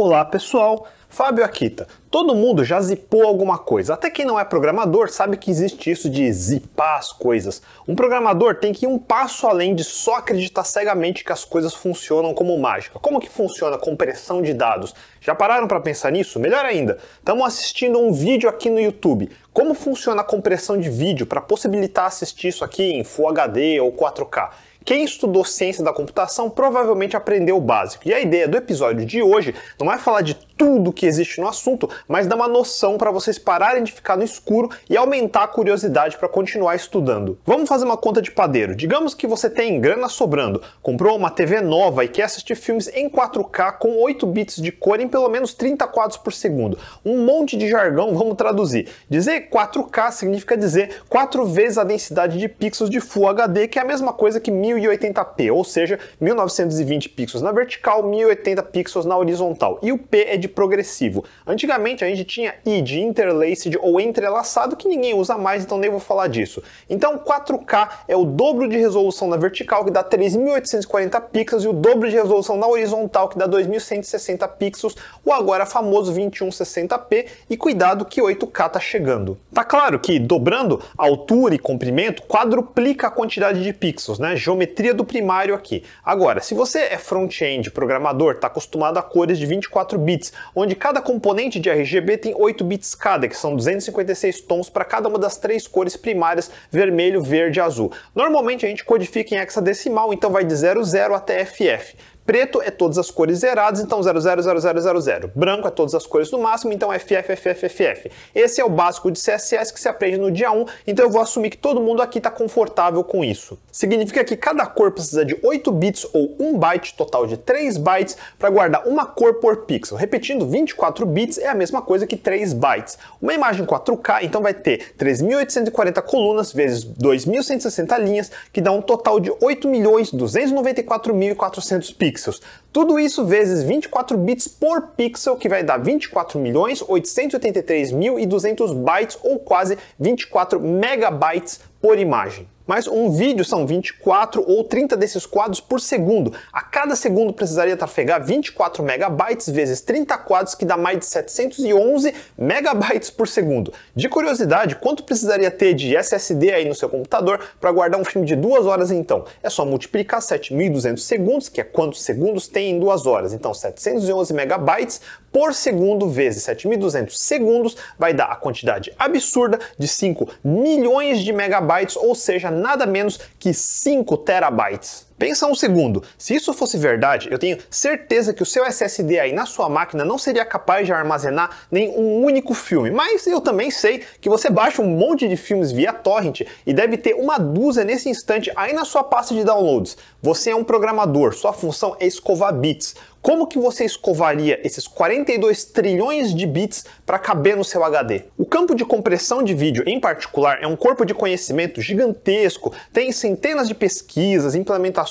Olá pessoal, Fábio Akita. Todo mundo já zipou alguma coisa. Até quem não é programador sabe que existe isso de zipar as coisas. Um programador tem que ir um passo além de só acreditar cegamente que as coisas funcionam como mágica. Como que funciona a compressão de dados? Já pararam para pensar nisso? Melhor ainda, estamos assistindo um vídeo aqui no YouTube. Como funciona a compressão de vídeo para possibilitar assistir isso aqui em Full HD ou 4K? Quem estudou ciência da computação provavelmente aprendeu o básico. E a ideia do episódio de hoje não é falar de tudo que existe no assunto, mas dar uma noção para vocês pararem de ficar no escuro e aumentar a curiosidade para continuar estudando. Vamos fazer uma conta de padeiro. Digamos que você tem grana sobrando, comprou uma TV nova e quer assistir filmes em 4K com 8 bits de cor em pelo menos 30 quadros por segundo. Um monte de jargão, vamos traduzir. Dizer 4K significa dizer 4 vezes a densidade de pixels de Full HD, que é a mesma coisa que 1080p, ou seja, 1920 pixels na vertical, 1080 pixels na horizontal. E o P é de progressivo. Antigamente a gente tinha I de interlaced ou entrelaçado que ninguém usa mais, então nem vou falar disso. Então 4K é o dobro de resolução na vertical que dá 3840 pixels e o dobro de resolução na horizontal que dá 2160 pixels, o agora famoso 2160p e cuidado que 8K tá chegando. Tá claro que dobrando altura e comprimento quadruplica a quantidade de pixels, né? Geometria do primário aqui. Agora, se você é front-end programador, está acostumado a cores de 24 bits, onde cada componente de RGB tem 8 bits cada, que são 256 tons para cada uma das três cores primárias, vermelho, verde e azul. Normalmente a gente codifica em hexadecimal, então vai de 00 até FF. Preto é todas as cores zeradas, então 000000. Branco é todas as cores no máximo, então FFFFF. Esse é o básico de CSS que se aprende no dia 1, então eu vou assumir que todo mundo aqui está confortável com isso. Significa que cada cor precisa de 8 bits ou 1 byte, total de 3 bytes, para guardar uma cor por pixel. Repetindo, 24 bits é a mesma coisa que 3 bytes. Uma imagem 4K, então vai ter 3.840 colunas vezes 2.160 linhas, que dá um total de 8.294.400 pixels pixels. Tudo isso vezes 24 bits por pixel, que vai dar 24 milhões 883.200 bytes ou quase 24 megabytes por imagem mas um vídeo são 24 ou 30 desses quadros por segundo. A cada segundo precisaria trafegar 24 megabytes vezes 30 quadros, que dá mais de 711 megabytes por segundo. De curiosidade, quanto precisaria ter de SSD aí no seu computador para guardar um filme de duas horas então? É só multiplicar 7.200 segundos, que é quantos segundos tem em duas horas. Então 711 megabytes por segundo vezes 7.200 segundos vai dar a quantidade absurda de 5 milhões de megabytes, ou seja, nada menos que 5 terabytes. Pensa um segundo, se isso fosse verdade, eu tenho certeza que o seu SSD aí na sua máquina não seria capaz de armazenar nem um único filme. Mas eu também sei que você baixa um monte de filmes via torrent e deve ter uma dúzia nesse instante aí na sua pasta de downloads. Você é um programador, sua função é escovar bits. Como que você escovaria esses 42 trilhões de bits para caber no seu HD? O campo de compressão de vídeo, em particular, é um corpo de conhecimento gigantesco, tem centenas de pesquisas, implementações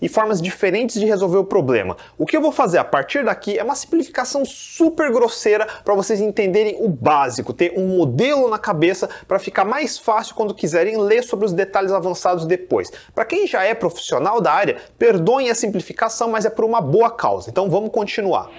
e formas diferentes de resolver o problema. O que eu vou fazer a partir daqui é uma simplificação super grosseira para vocês entenderem o básico, ter um modelo na cabeça para ficar mais fácil quando quiserem ler sobre os detalhes avançados depois. Para quem já é profissional da área, perdoem a simplificação, mas é por uma boa causa. Então vamos continuar.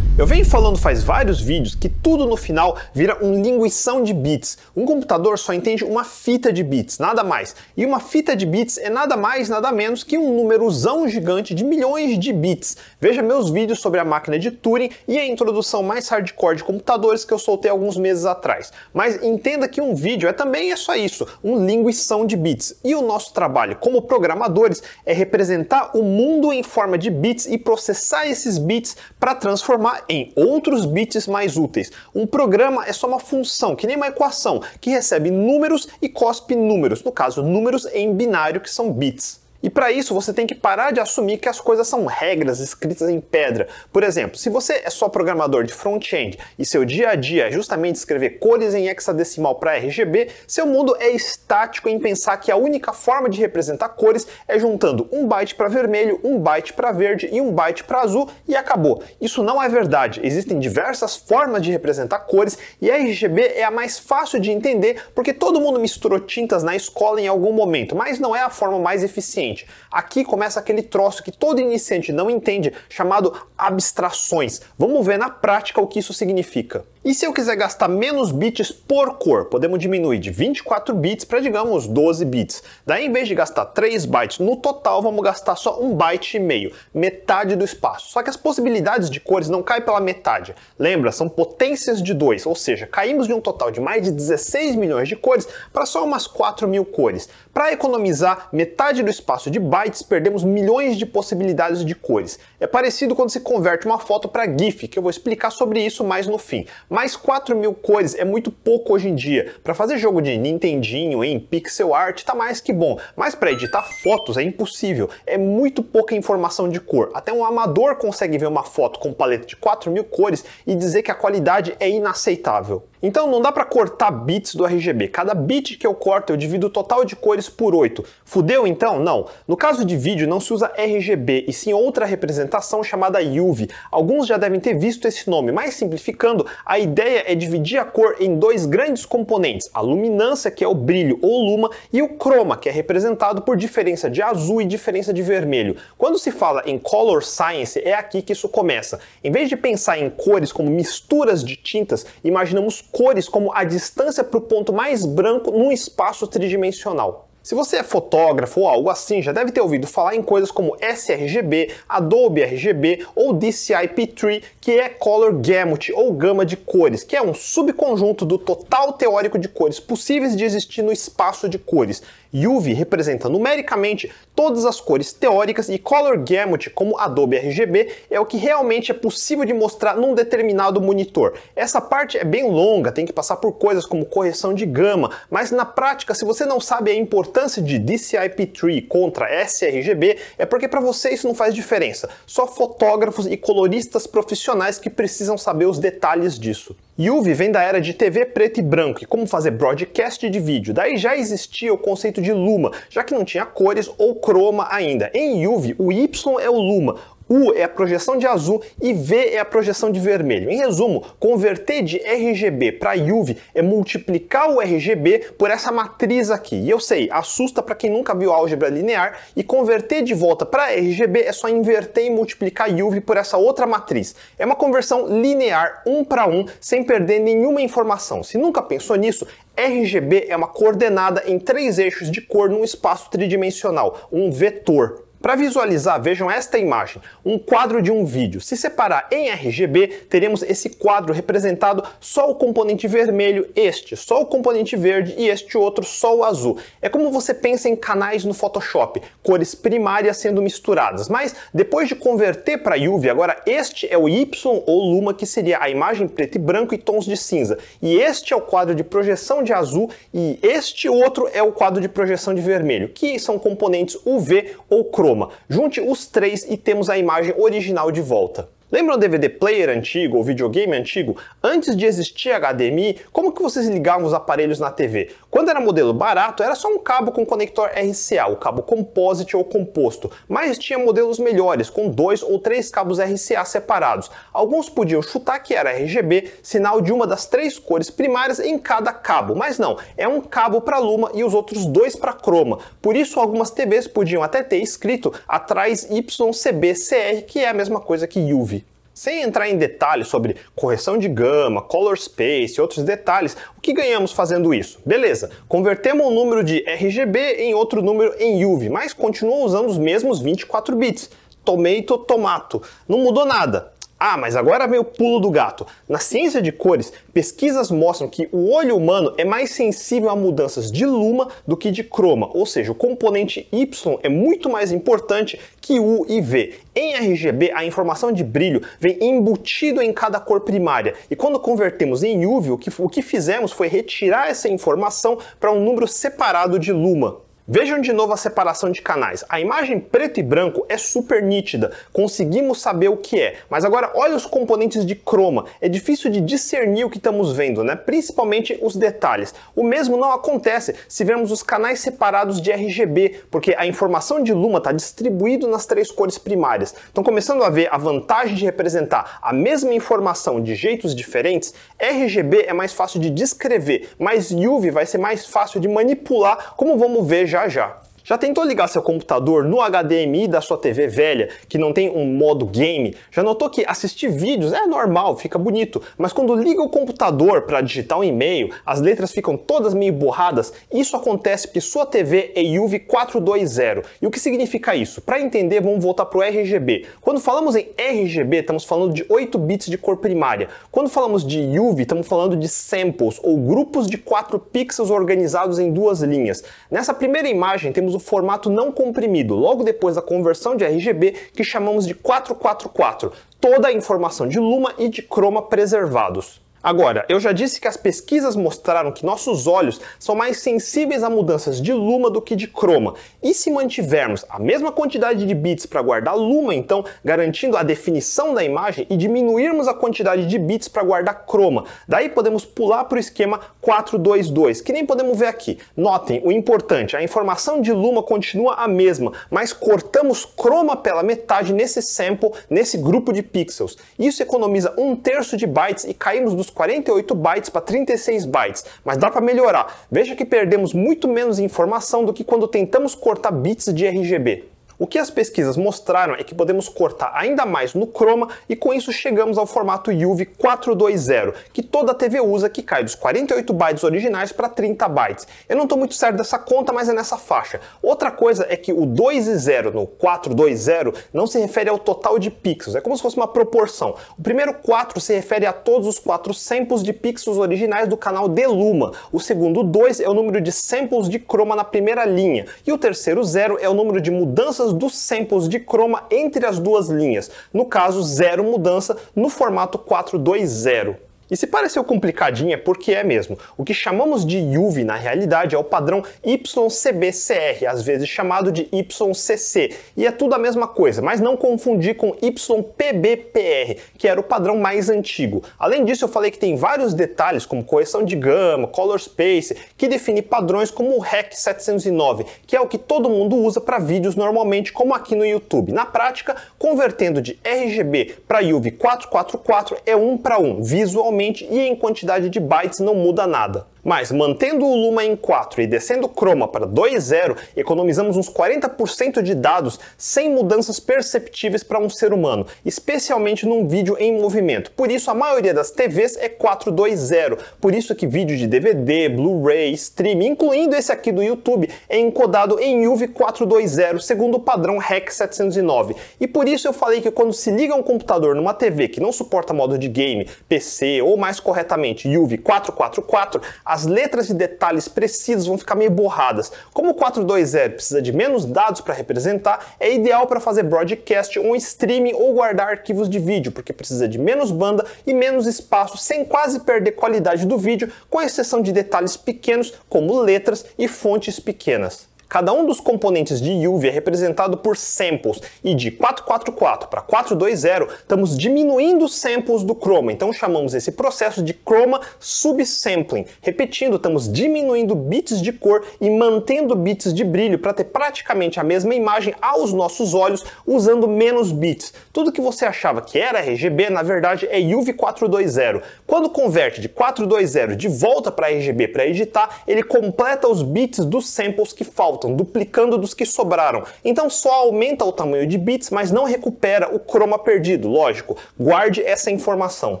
Eu venho falando faz vários vídeos que tudo no final vira um linguição de bits. Um computador só entende uma fita de bits, nada mais. E uma fita de bits é nada mais, nada menos que um númerozão gigante de milhões de bits. Veja meus vídeos sobre a máquina de Turing e a introdução mais hardcore de computadores que eu soltei alguns meses atrás. Mas entenda que um vídeo é também é só isso, um linguição de bits. E o nosso trabalho como programadores é representar o mundo em forma de bits e processar esses bits para transformar em outros bits mais úteis. Um programa é só uma função, que nem uma equação, que recebe números e cospe números, no caso, números em binário, que são bits. E para isso você tem que parar de assumir que as coisas são regras escritas em pedra. Por exemplo, se você é só programador de front-end e seu dia a dia é justamente escrever cores em hexadecimal para RGB, seu mundo é estático em pensar que a única forma de representar cores é juntando um byte para vermelho, um byte para verde e um byte para azul e acabou. Isso não é verdade. Existem diversas formas de representar cores e a RGB é a mais fácil de entender porque todo mundo misturou tintas na escola em algum momento, mas não é a forma mais eficiente. Aqui começa aquele troço que todo iniciante não entende, chamado abstrações. Vamos ver na prática o que isso significa. E se eu quiser gastar menos bits por cor, podemos diminuir de 24 bits para, digamos, 12 bits. Daí, em vez de gastar 3 bytes no total, vamos gastar só 1 byte e meio, metade do espaço. Só que as possibilidades de cores não caem pela metade. Lembra, são potências de 2, ou seja, caímos de um total de mais de 16 milhões de cores para só umas 4 mil cores. Para economizar metade do espaço de bytes, perdemos milhões de possibilidades de cores. É parecido quando se converte uma foto para GIF, que eu vou explicar sobre isso mais no fim. Mas 4 mil cores é muito pouco hoje em dia. Para fazer jogo de Nintendinho em pixel art tá mais que bom, mas para editar fotos é impossível. É muito pouca informação de cor. Até um amador consegue ver uma foto com paleta de 4 mil cores e dizer que a qualidade é inaceitável. Então não dá para cortar bits do RGB. Cada bit que eu corto eu divido o total de cores por 8. Fudeu então? Não. No caso de vídeo não se usa RGB e sim outra representação chamada UV. Alguns já devem ter visto esse nome, mas simplificando, a ideia é dividir a cor em dois grandes componentes: a luminância, que é o brilho ou luma, e o croma, que é representado por diferença de azul e diferença de vermelho. Quando se fala em color science, é aqui que isso começa. Em vez de pensar em cores como misturas de tintas, imaginamos cores como a distância para o ponto mais branco num espaço tridimensional. Se você é fotógrafo ou algo assim, já deve ter ouvido falar em coisas como sRGB, Adobe RGB ou DCI-P3, que é Color Gamut ou gama de cores, que é um subconjunto do total teórico de cores possíveis de existir no espaço de cores. UV representa numericamente todas as cores teóricas e Color Gamut, como Adobe RGB, é o que realmente é possível de mostrar num determinado monitor. Essa parte é bem longa, tem que passar por coisas como correção de gama, mas na prática, se você não sabe a importância de DCI-P3 contra sRGB, é porque para você isso não faz diferença. Só fotógrafos e coloristas profissionais que precisam saber os detalhes disso. UV vem da era de TV preto e branco e como fazer broadcast de vídeo. Daí já existia o conceito de luma, já que não tinha cores ou croma ainda. Em UV, o Y é o luma, U é a projeção de azul e V é a projeção de vermelho. Em resumo, converter de RGB para UV é multiplicar o RGB por essa matriz aqui. E eu sei, assusta para quem nunca viu álgebra linear e converter de volta para RGB é só inverter e multiplicar UV por essa outra matriz. É uma conversão linear, um para um, sem perder nenhuma informação. Se nunca pensou nisso, RGB é uma coordenada em três eixos de cor num espaço tridimensional, um vetor. Para visualizar, vejam esta imagem, um quadro de um vídeo. Se separar em RGB, teremos esse quadro representado só o componente vermelho, este só o componente verde e este outro só o azul. É como você pensa em canais no Photoshop, cores primárias sendo misturadas. Mas depois de converter para UV, agora este é o Y ou luma, que seria a imagem preto e branco e tons de cinza. E este é o quadro de projeção de azul e este outro é o quadro de projeção de vermelho, que são componentes UV ou chroma. Junte os três e temos a imagem original de volta. Lembra um DVD player antigo ou videogame antigo? Antes de existir HDMI, como que vocês ligavam os aparelhos na TV? Quando era modelo barato, era só um cabo com conector RCA, o cabo composite ou composto, mas tinha modelos melhores, com dois ou três cabos RCA separados. Alguns podiam chutar que era RGB, sinal de uma das três cores primárias em cada cabo, mas não, é um cabo para luma e os outros dois para croma. Por isso, algumas TVs podiam até ter escrito atrás YCBCR, que é a mesma coisa que UV. Sem entrar em detalhes sobre correção de gama, color space e outros detalhes, o que ganhamos fazendo isso? Beleza, convertemos um número de RGB em outro número em UV, mas continuou usando os mesmos 24 bits. Tomato, tomato. Não mudou nada. Ah, mas agora vem o pulo do gato. Na ciência de cores, pesquisas mostram que o olho humano é mais sensível a mudanças de luma do que de croma, ou seja, o componente Y é muito mais importante que U e V. Em RGB, a informação de brilho vem embutido em cada cor primária, e quando convertemos em UV, o que, o que fizemos foi retirar essa informação para um número separado de luma. Vejam de novo a separação de canais. A imagem preto e branco é super nítida, conseguimos saber o que é. Mas agora olha os componentes de croma. É difícil de discernir o que estamos vendo, né? Principalmente os detalhes. O mesmo não acontece se vemos os canais separados de RGB, porque a informação de luma está distribuída nas três cores primárias. Então, começando a ver a vantagem de representar a mesma informação de jeitos diferentes, RGB é mais fácil de descrever, mas UV vai ser mais fácil de manipular, como vamos ver já já já. Já tentou ligar seu computador no HDMI da sua TV velha, que não tem um modo game? Já notou que assistir vídeos é normal, fica bonito, mas quando liga o computador para digitar um e-mail, as letras ficam todas meio borradas? Isso acontece porque sua TV é UV 420. E o que significa isso? Para entender, vamos voltar para o RGB. Quando falamos em RGB, estamos falando de 8 bits de cor primária. Quando falamos de UV, estamos falando de samples, ou grupos de 4 pixels organizados em duas linhas. Nessa primeira imagem, temos o formato não comprimido, logo depois da conversão de RGB, que chamamos de 444, toda a informação de luma e de croma preservados. Agora, eu já disse que as pesquisas mostraram que nossos olhos são mais sensíveis a mudanças de luma do que de croma. E se mantivermos a mesma quantidade de bits para guardar luma, então garantindo a definição da imagem e diminuirmos a quantidade de bits para guardar croma, daí podemos pular para o esquema 422, que nem podemos ver aqui. Notem o importante, a informação de luma continua a mesma, mas cortamos croma pela metade nesse sample, nesse grupo de pixels. Isso economiza um terço de bytes e caímos dos 48 bytes para 36 bytes, mas dá para melhorar. Veja que perdemos muito menos informação do que quando tentamos cortar bits de RGB. O que as pesquisas mostraram é que podemos cortar ainda mais no chroma e com isso chegamos ao formato UV 420, que toda TV usa, que cai dos 48 bytes originais para 30 bytes. Eu não estou muito certo dessa conta, mas é nessa faixa. Outra coisa é que o 2 e 0 no 420 não se refere ao total de pixels, é como se fosse uma proporção. O primeiro 4 se refere a todos os 4 samples de pixels originais do canal de Luma. O segundo 2 é o número de samples de chroma na primeira linha. E o terceiro 0 é o número de mudanças mudanças dos samples de chroma entre as duas linhas, no caso, zero mudança no formato 420. E se pareceu complicadinho é porque é mesmo. O que chamamos de UV na realidade é o padrão YCBCR, às vezes chamado de YCC, e é tudo a mesma coisa, mas não confundir com YPBPR, que era o padrão mais antigo. Além disso, eu falei que tem vários detalhes como correção de gama, color space, que define padrões como o REC 709, que é o que todo mundo usa para vídeos normalmente, como aqui no YouTube. Na prática, convertendo de RGB para UV 444 é um para um, visualmente e em quantidade de bytes não muda nada. Mas mantendo o Luma em 4 e descendo o Chroma para 2.0, economizamos uns 40% de dados sem mudanças perceptíveis para um ser humano, especialmente num vídeo em movimento. Por isso a maioria das TVs é 4.2.0. Por isso que vídeo de DVD, Blu-ray, stream, incluindo esse aqui do YouTube, é encodado em UV 4.2.0 segundo o padrão REC 709. E por isso eu falei que quando se liga um computador numa TV que não suporta modo de game, PC ou mais corretamente UV 444, as letras e detalhes precisos vão ficar meio borradas. Como o 420 precisa de menos dados para representar, é ideal para fazer broadcast, um streaming ou guardar arquivos de vídeo, porque precisa de menos banda e menos espaço sem quase perder qualidade do vídeo, com exceção de detalhes pequenos como letras e fontes pequenas. Cada um dos componentes de UV é representado por samples e de 444 para 420 estamos diminuindo os samples do chroma, então chamamos esse processo de chroma subsampling. Repetindo, estamos diminuindo bits de cor e mantendo bits de brilho para ter praticamente a mesma imagem aos nossos olhos usando menos bits. Tudo que você achava que era RGB, na verdade é UV 420. Quando converte de 420 de volta para RGB para editar, ele completa os bits dos samples que faltam faltam, duplicando dos que sobraram. Então só aumenta o tamanho de bits, mas não recupera o chroma perdido, lógico. Guarde essa informação.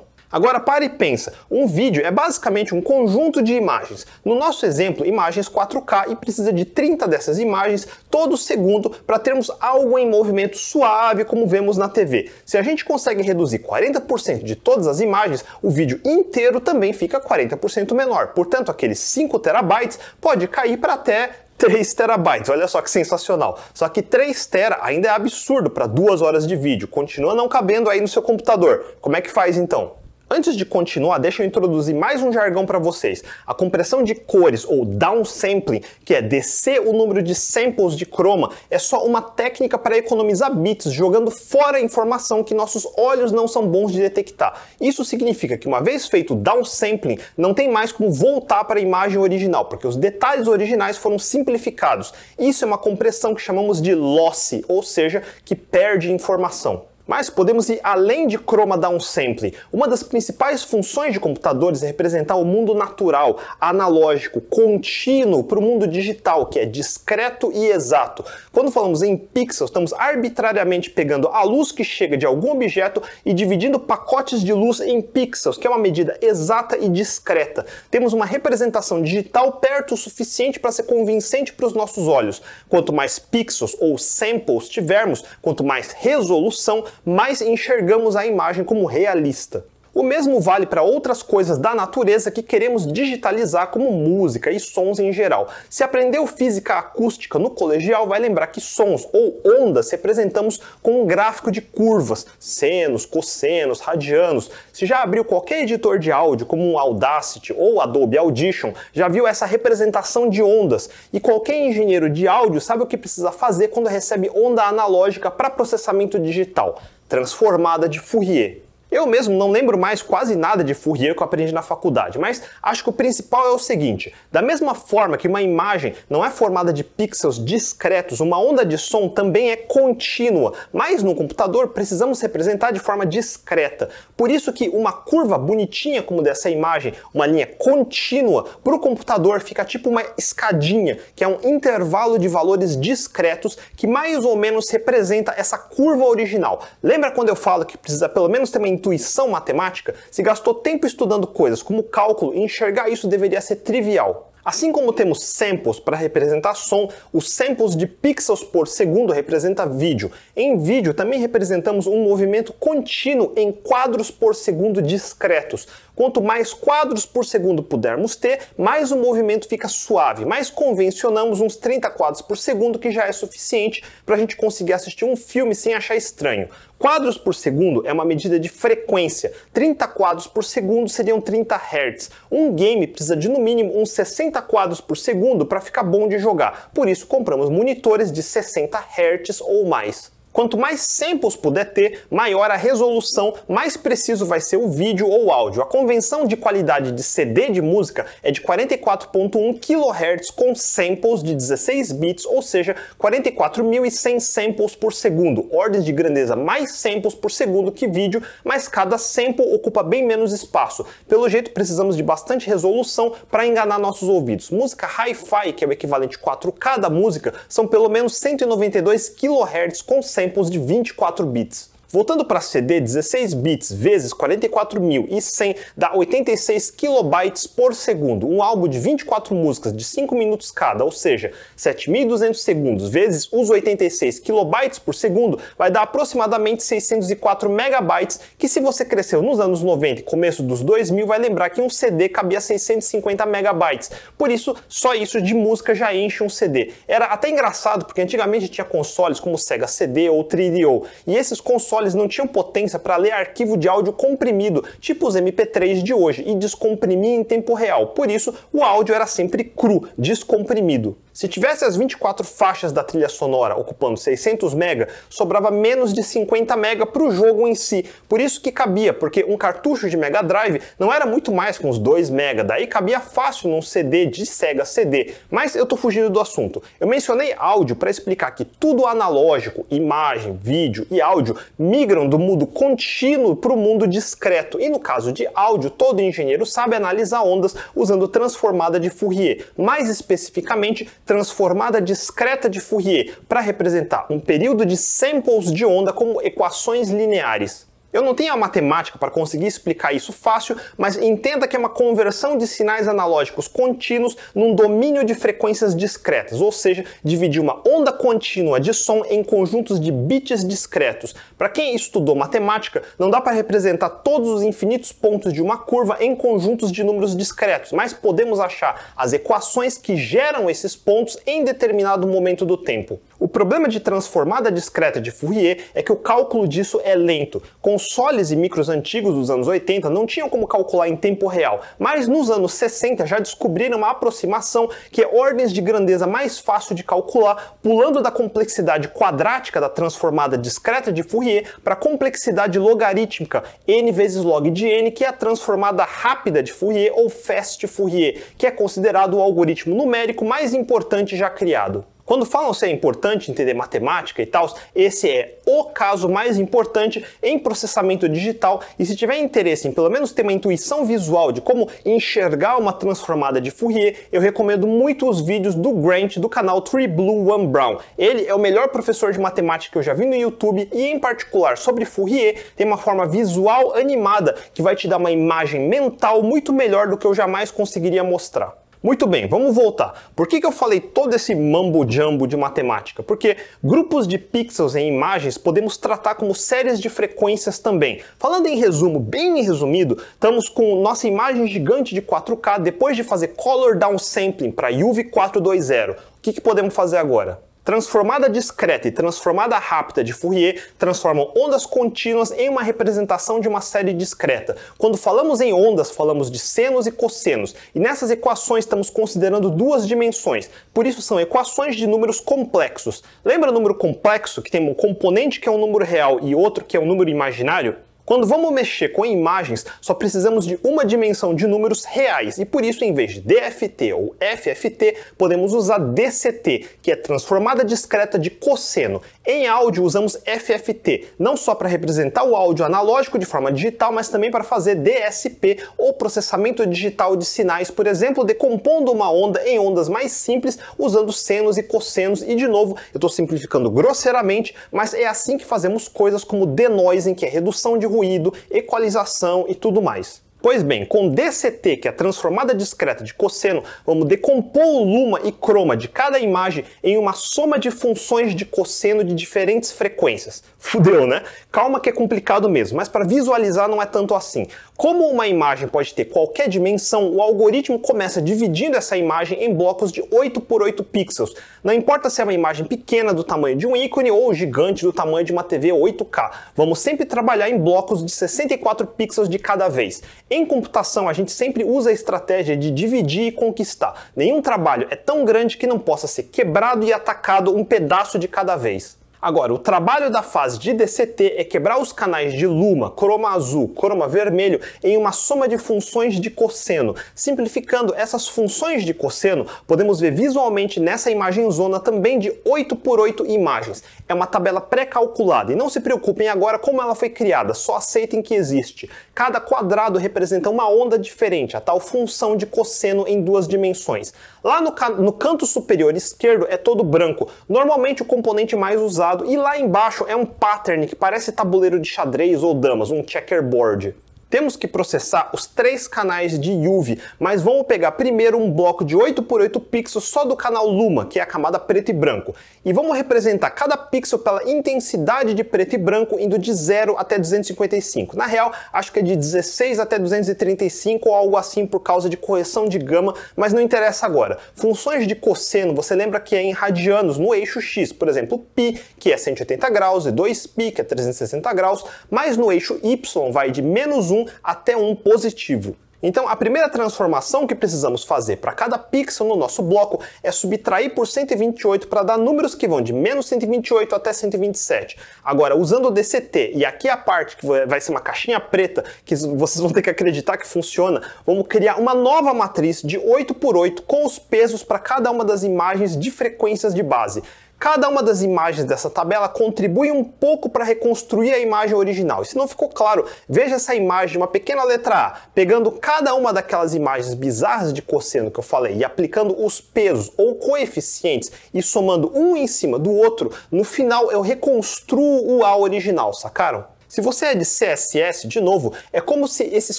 Agora pare e pensa, um vídeo é basicamente um conjunto de imagens. No nosso exemplo, imagens 4K e precisa de 30 dessas imagens todo segundo para termos algo em movimento suave como vemos na TV. Se a gente consegue reduzir 40% de todas as imagens, o vídeo inteiro também fica 40% menor. Portanto, aqueles 5 terabytes pode cair para até 3 terabytes, olha só que sensacional. Só que 3 tera ainda é absurdo para duas horas de vídeo, continua não cabendo aí no seu computador. Como é que faz então? Antes de continuar, deixa eu introduzir mais um jargão para vocês. A compressão de cores ou downsampling, que é descer o número de samples de chroma, é só uma técnica para economizar bits, jogando fora a informação que nossos olhos não são bons de detectar. Isso significa que uma vez feito o downsampling, não tem mais como voltar para a imagem original, porque os detalhes originais foram simplificados. Isso é uma compressão que chamamos de lossy, ou seja, que perde informação. Mas podemos ir além de chroma downsampling. Uma das principais funções de computadores é representar o mundo natural, analógico, contínuo para o mundo digital, que é discreto e exato. Quando falamos em pixels, estamos arbitrariamente pegando a luz que chega de algum objeto e dividindo pacotes de luz em pixels, que é uma medida exata e discreta. Temos uma representação digital perto o suficiente para ser convincente para os nossos olhos. Quanto mais pixels ou samples tivermos, quanto mais resolução, mais enxergamos a imagem como realista. O mesmo vale para outras coisas da natureza que queremos digitalizar, como música e sons em geral. Se aprendeu física acústica no colegial, vai lembrar que sons ou ondas representamos com um gráfico de curvas, senos, cossenos, radianos. Se já abriu qualquer editor de áudio, como um Audacity ou Adobe Audition, já viu essa representação de ondas. E qualquer engenheiro de áudio sabe o que precisa fazer quando recebe onda analógica para processamento digital transformada de Fourier. Eu mesmo não lembro mais quase nada de Fourier que eu aprendi na faculdade, mas acho que o principal é o seguinte: da mesma forma que uma imagem não é formada de pixels discretos, uma onda de som também é contínua, mas no computador precisamos representar de forma discreta. Por isso que uma curva bonitinha como dessa imagem, uma linha contínua, para o computador fica tipo uma escadinha, que é um intervalo de valores discretos que mais ou menos representa essa curva original. Lembra quando eu falo que precisa pelo menos ter uma intuição matemática, se gastou tempo estudando coisas como cálculo e enxergar isso deveria ser trivial. Assim como temos samples para representar som, os samples de pixels por segundo representa vídeo. Em vídeo também representamos um movimento contínuo em quadros por segundo discretos. Quanto mais quadros por segundo pudermos ter, mais o movimento fica suave. Mas convencionamos uns 30 quadros por segundo, que já é suficiente para a gente conseguir assistir um filme sem achar estranho. Quadros por segundo é uma medida de frequência. 30 quadros por segundo seriam 30 Hz. Um game precisa de no mínimo uns 60 quadros por segundo para ficar bom de jogar. Por isso compramos monitores de 60 Hz ou mais. Quanto mais samples puder ter, maior a resolução, mais preciso vai ser o vídeo ou o áudio. A convenção de qualidade de CD de música é de 44.1 kHz com samples de 16 bits, ou seja, 44.100 samples por segundo. Ordens de grandeza mais samples por segundo que vídeo, mas cada sample ocupa bem menos espaço. Pelo jeito, precisamos de bastante resolução para enganar nossos ouvidos. Música hi-fi, que é o equivalente 4K da música, são pelo menos 192 kHz com samples samples de 24 bits. Voltando para CD, 16 bits vezes 44.100 dá 86 kilobytes por segundo. Um álbum de 24 músicas de 5 minutos cada, ou seja, 7.200 segundos vezes os 86 kilobytes por segundo vai dar aproximadamente 604 megabytes, que se você cresceu nos anos 90 e começo dos 2000 vai lembrar que um CD cabia 650 megabytes. Por isso, só isso de música já enche um CD. Era até engraçado porque antigamente tinha consoles como Sega CD ou 3DO, e esses consoles consoles não tinham potência para ler arquivo de áudio comprimido, tipo os MP3 de hoje, e descomprimir em tempo real. Por isso, o áudio era sempre cru, descomprimido. Se tivesse as 24 faixas da trilha sonora ocupando 600 MB, sobrava menos de 50 MB para o jogo em si. Por isso que cabia, porque um cartucho de Mega Drive não era muito mais que uns 2 MB, daí cabia fácil num CD de Sega CD. Mas eu estou fugindo do assunto. Eu mencionei áudio para explicar que tudo analógico, imagem, vídeo e áudio migram do mundo contínuo para o mundo discreto. E no caso de áudio, todo engenheiro sabe analisar ondas usando transformada de Fourier. Mais especificamente, transformada discreta de Fourier para representar um período de samples de onda como equações lineares. Eu não tenho a matemática para conseguir explicar isso fácil, mas entenda que é uma conversão de sinais analógicos contínuos num domínio de frequências discretas, ou seja, dividir uma onda contínua de som em conjuntos de bits discretos. Para quem estudou matemática, não dá para representar todos os infinitos pontos de uma curva em conjuntos de números discretos, mas podemos achar as equações que geram esses pontos em determinado momento do tempo. O problema de transformada discreta de Fourier é que o cálculo disso é lento. Consoles e micros antigos dos anos 80 não tinham como calcular em tempo real, mas nos anos 60 já descobriram uma aproximação que é ordens de grandeza mais fácil de calcular, pulando da complexidade quadrática da transformada discreta de Fourier para a complexidade logarítmica n vezes log de n, que é a transformada rápida de Fourier ou fast Fourier, que é considerado o algoritmo numérico mais importante já criado. Quando falam se é importante entender matemática e tal, esse é o caso mais importante em processamento digital e se tiver interesse em pelo menos ter uma intuição visual de como enxergar uma transformada de Fourier, eu recomendo muito os vídeos do Grant do canal Three Blue One Brown. Ele é o melhor professor de matemática que eu já vi no YouTube e em particular sobre Fourier tem uma forma visual animada que vai te dar uma imagem mental muito melhor do que eu jamais conseguiria mostrar. Muito bem, vamos voltar. Por que, que eu falei todo esse mambo-jambo de matemática? Porque grupos de pixels em imagens podemos tratar como séries de frequências também. Falando em resumo, bem resumido, estamos com nossa imagem gigante de 4K depois de fazer color downsampling para UV420. O que, que podemos fazer agora? Transformada discreta e transformada rápida de Fourier transformam ondas contínuas em uma representação de uma série discreta. Quando falamos em ondas, falamos de senos e cossenos, e nessas equações estamos considerando duas dimensões, por isso são equações de números complexos. Lembra número complexo que tem um componente que é um número real e outro que é um número imaginário? Quando vamos mexer com imagens, só precisamos de uma dimensão de números reais e por isso, em vez de DFT ou FFT, podemos usar DCT, que é transformada discreta de cosseno. Em áudio, usamos FFT, não só para representar o áudio analógico de forma digital, mas também para fazer DSP ou processamento digital de sinais, por exemplo, decompondo uma onda em ondas mais simples usando senos e cossenos. E de novo, eu estou simplificando grosseiramente, mas é assim que fazemos coisas como denoising, que é redução de ruído, equalização e tudo mais. Pois bem, com DCT, que é a transformada discreta de cosseno, vamos decompor o luma e croma de cada imagem em uma soma de funções de cosseno de diferentes frequências. Fudeu, né? Calma que é complicado mesmo, mas para visualizar não é tanto assim. Como uma imagem pode ter qualquer dimensão, o algoritmo começa dividindo essa imagem em blocos de 8 por 8 pixels. Não importa se é uma imagem pequena do tamanho de um ícone ou gigante do tamanho de uma TV 8K. Vamos sempre trabalhar em blocos de 64 pixels de cada vez. Em computação, a gente sempre usa a estratégia de dividir e conquistar. Nenhum trabalho é tão grande que não possa ser quebrado e atacado um pedaço de cada vez. Agora, o trabalho da fase de DCT é quebrar os canais de luma, croma azul, croma vermelho em uma soma de funções de cosseno. Simplificando essas funções de cosseno, podemos ver visualmente nessa imagem zona também de 8 por 8 imagens. É uma tabela pré-calculada e não se preocupem agora como ela foi criada, só aceitem que existe. Cada quadrado representa uma onda diferente, a tal função de cosseno em duas dimensões. Lá no, no canto superior esquerdo é todo branco, normalmente o componente mais usado. E lá embaixo é um pattern que parece tabuleiro de xadrez ou damas, um checkerboard. Temos que processar os três canais de UV, mas vamos pegar primeiro um bloco de 8 por 8 pixels só do canal Luma, que é a camada preto e branco, e vamos representar cada pixel pela intensidade de preto e branco indo de 0 até 255. Na real, acho que é de 16 até 235 ou algo assim por causa de correção de gama, mas não interessa agora. Funções de cosseno, você lembra que é em radianos no eixo X, por exemplo, π, que é 180 graus, e 2π, que é 360 graus, mas no eixo Y vai de menos 1 1 até um positivo. Então, a primeira transformação que precisamos fazer para cada pixel no nosso bloco é subtrair por 128 para dar números que vão de menos 128 até 127. Agora, usando o DCT, e aqui a parte que vai ser uma caixinha preta, que vocês vão ter que acreditar que funciona, vamos criar uma nova matriz de 8 por 8 com os pesos para cada uma das imagens de frequências de base. Cada uma das imagens dessa tabela contribui um pouco para reconstruir a imagem original. E se não ficou claro, veja essa imagem, uma pequena letra A, pegando cada uma daquelas imagens bizarras de cosseno que eu falei e aplicando os pesos ou coeficientes e somando um em cima do outro, no final eu reconstruo o A original, sacaram? Se você é de CSS, de novo, é como se esses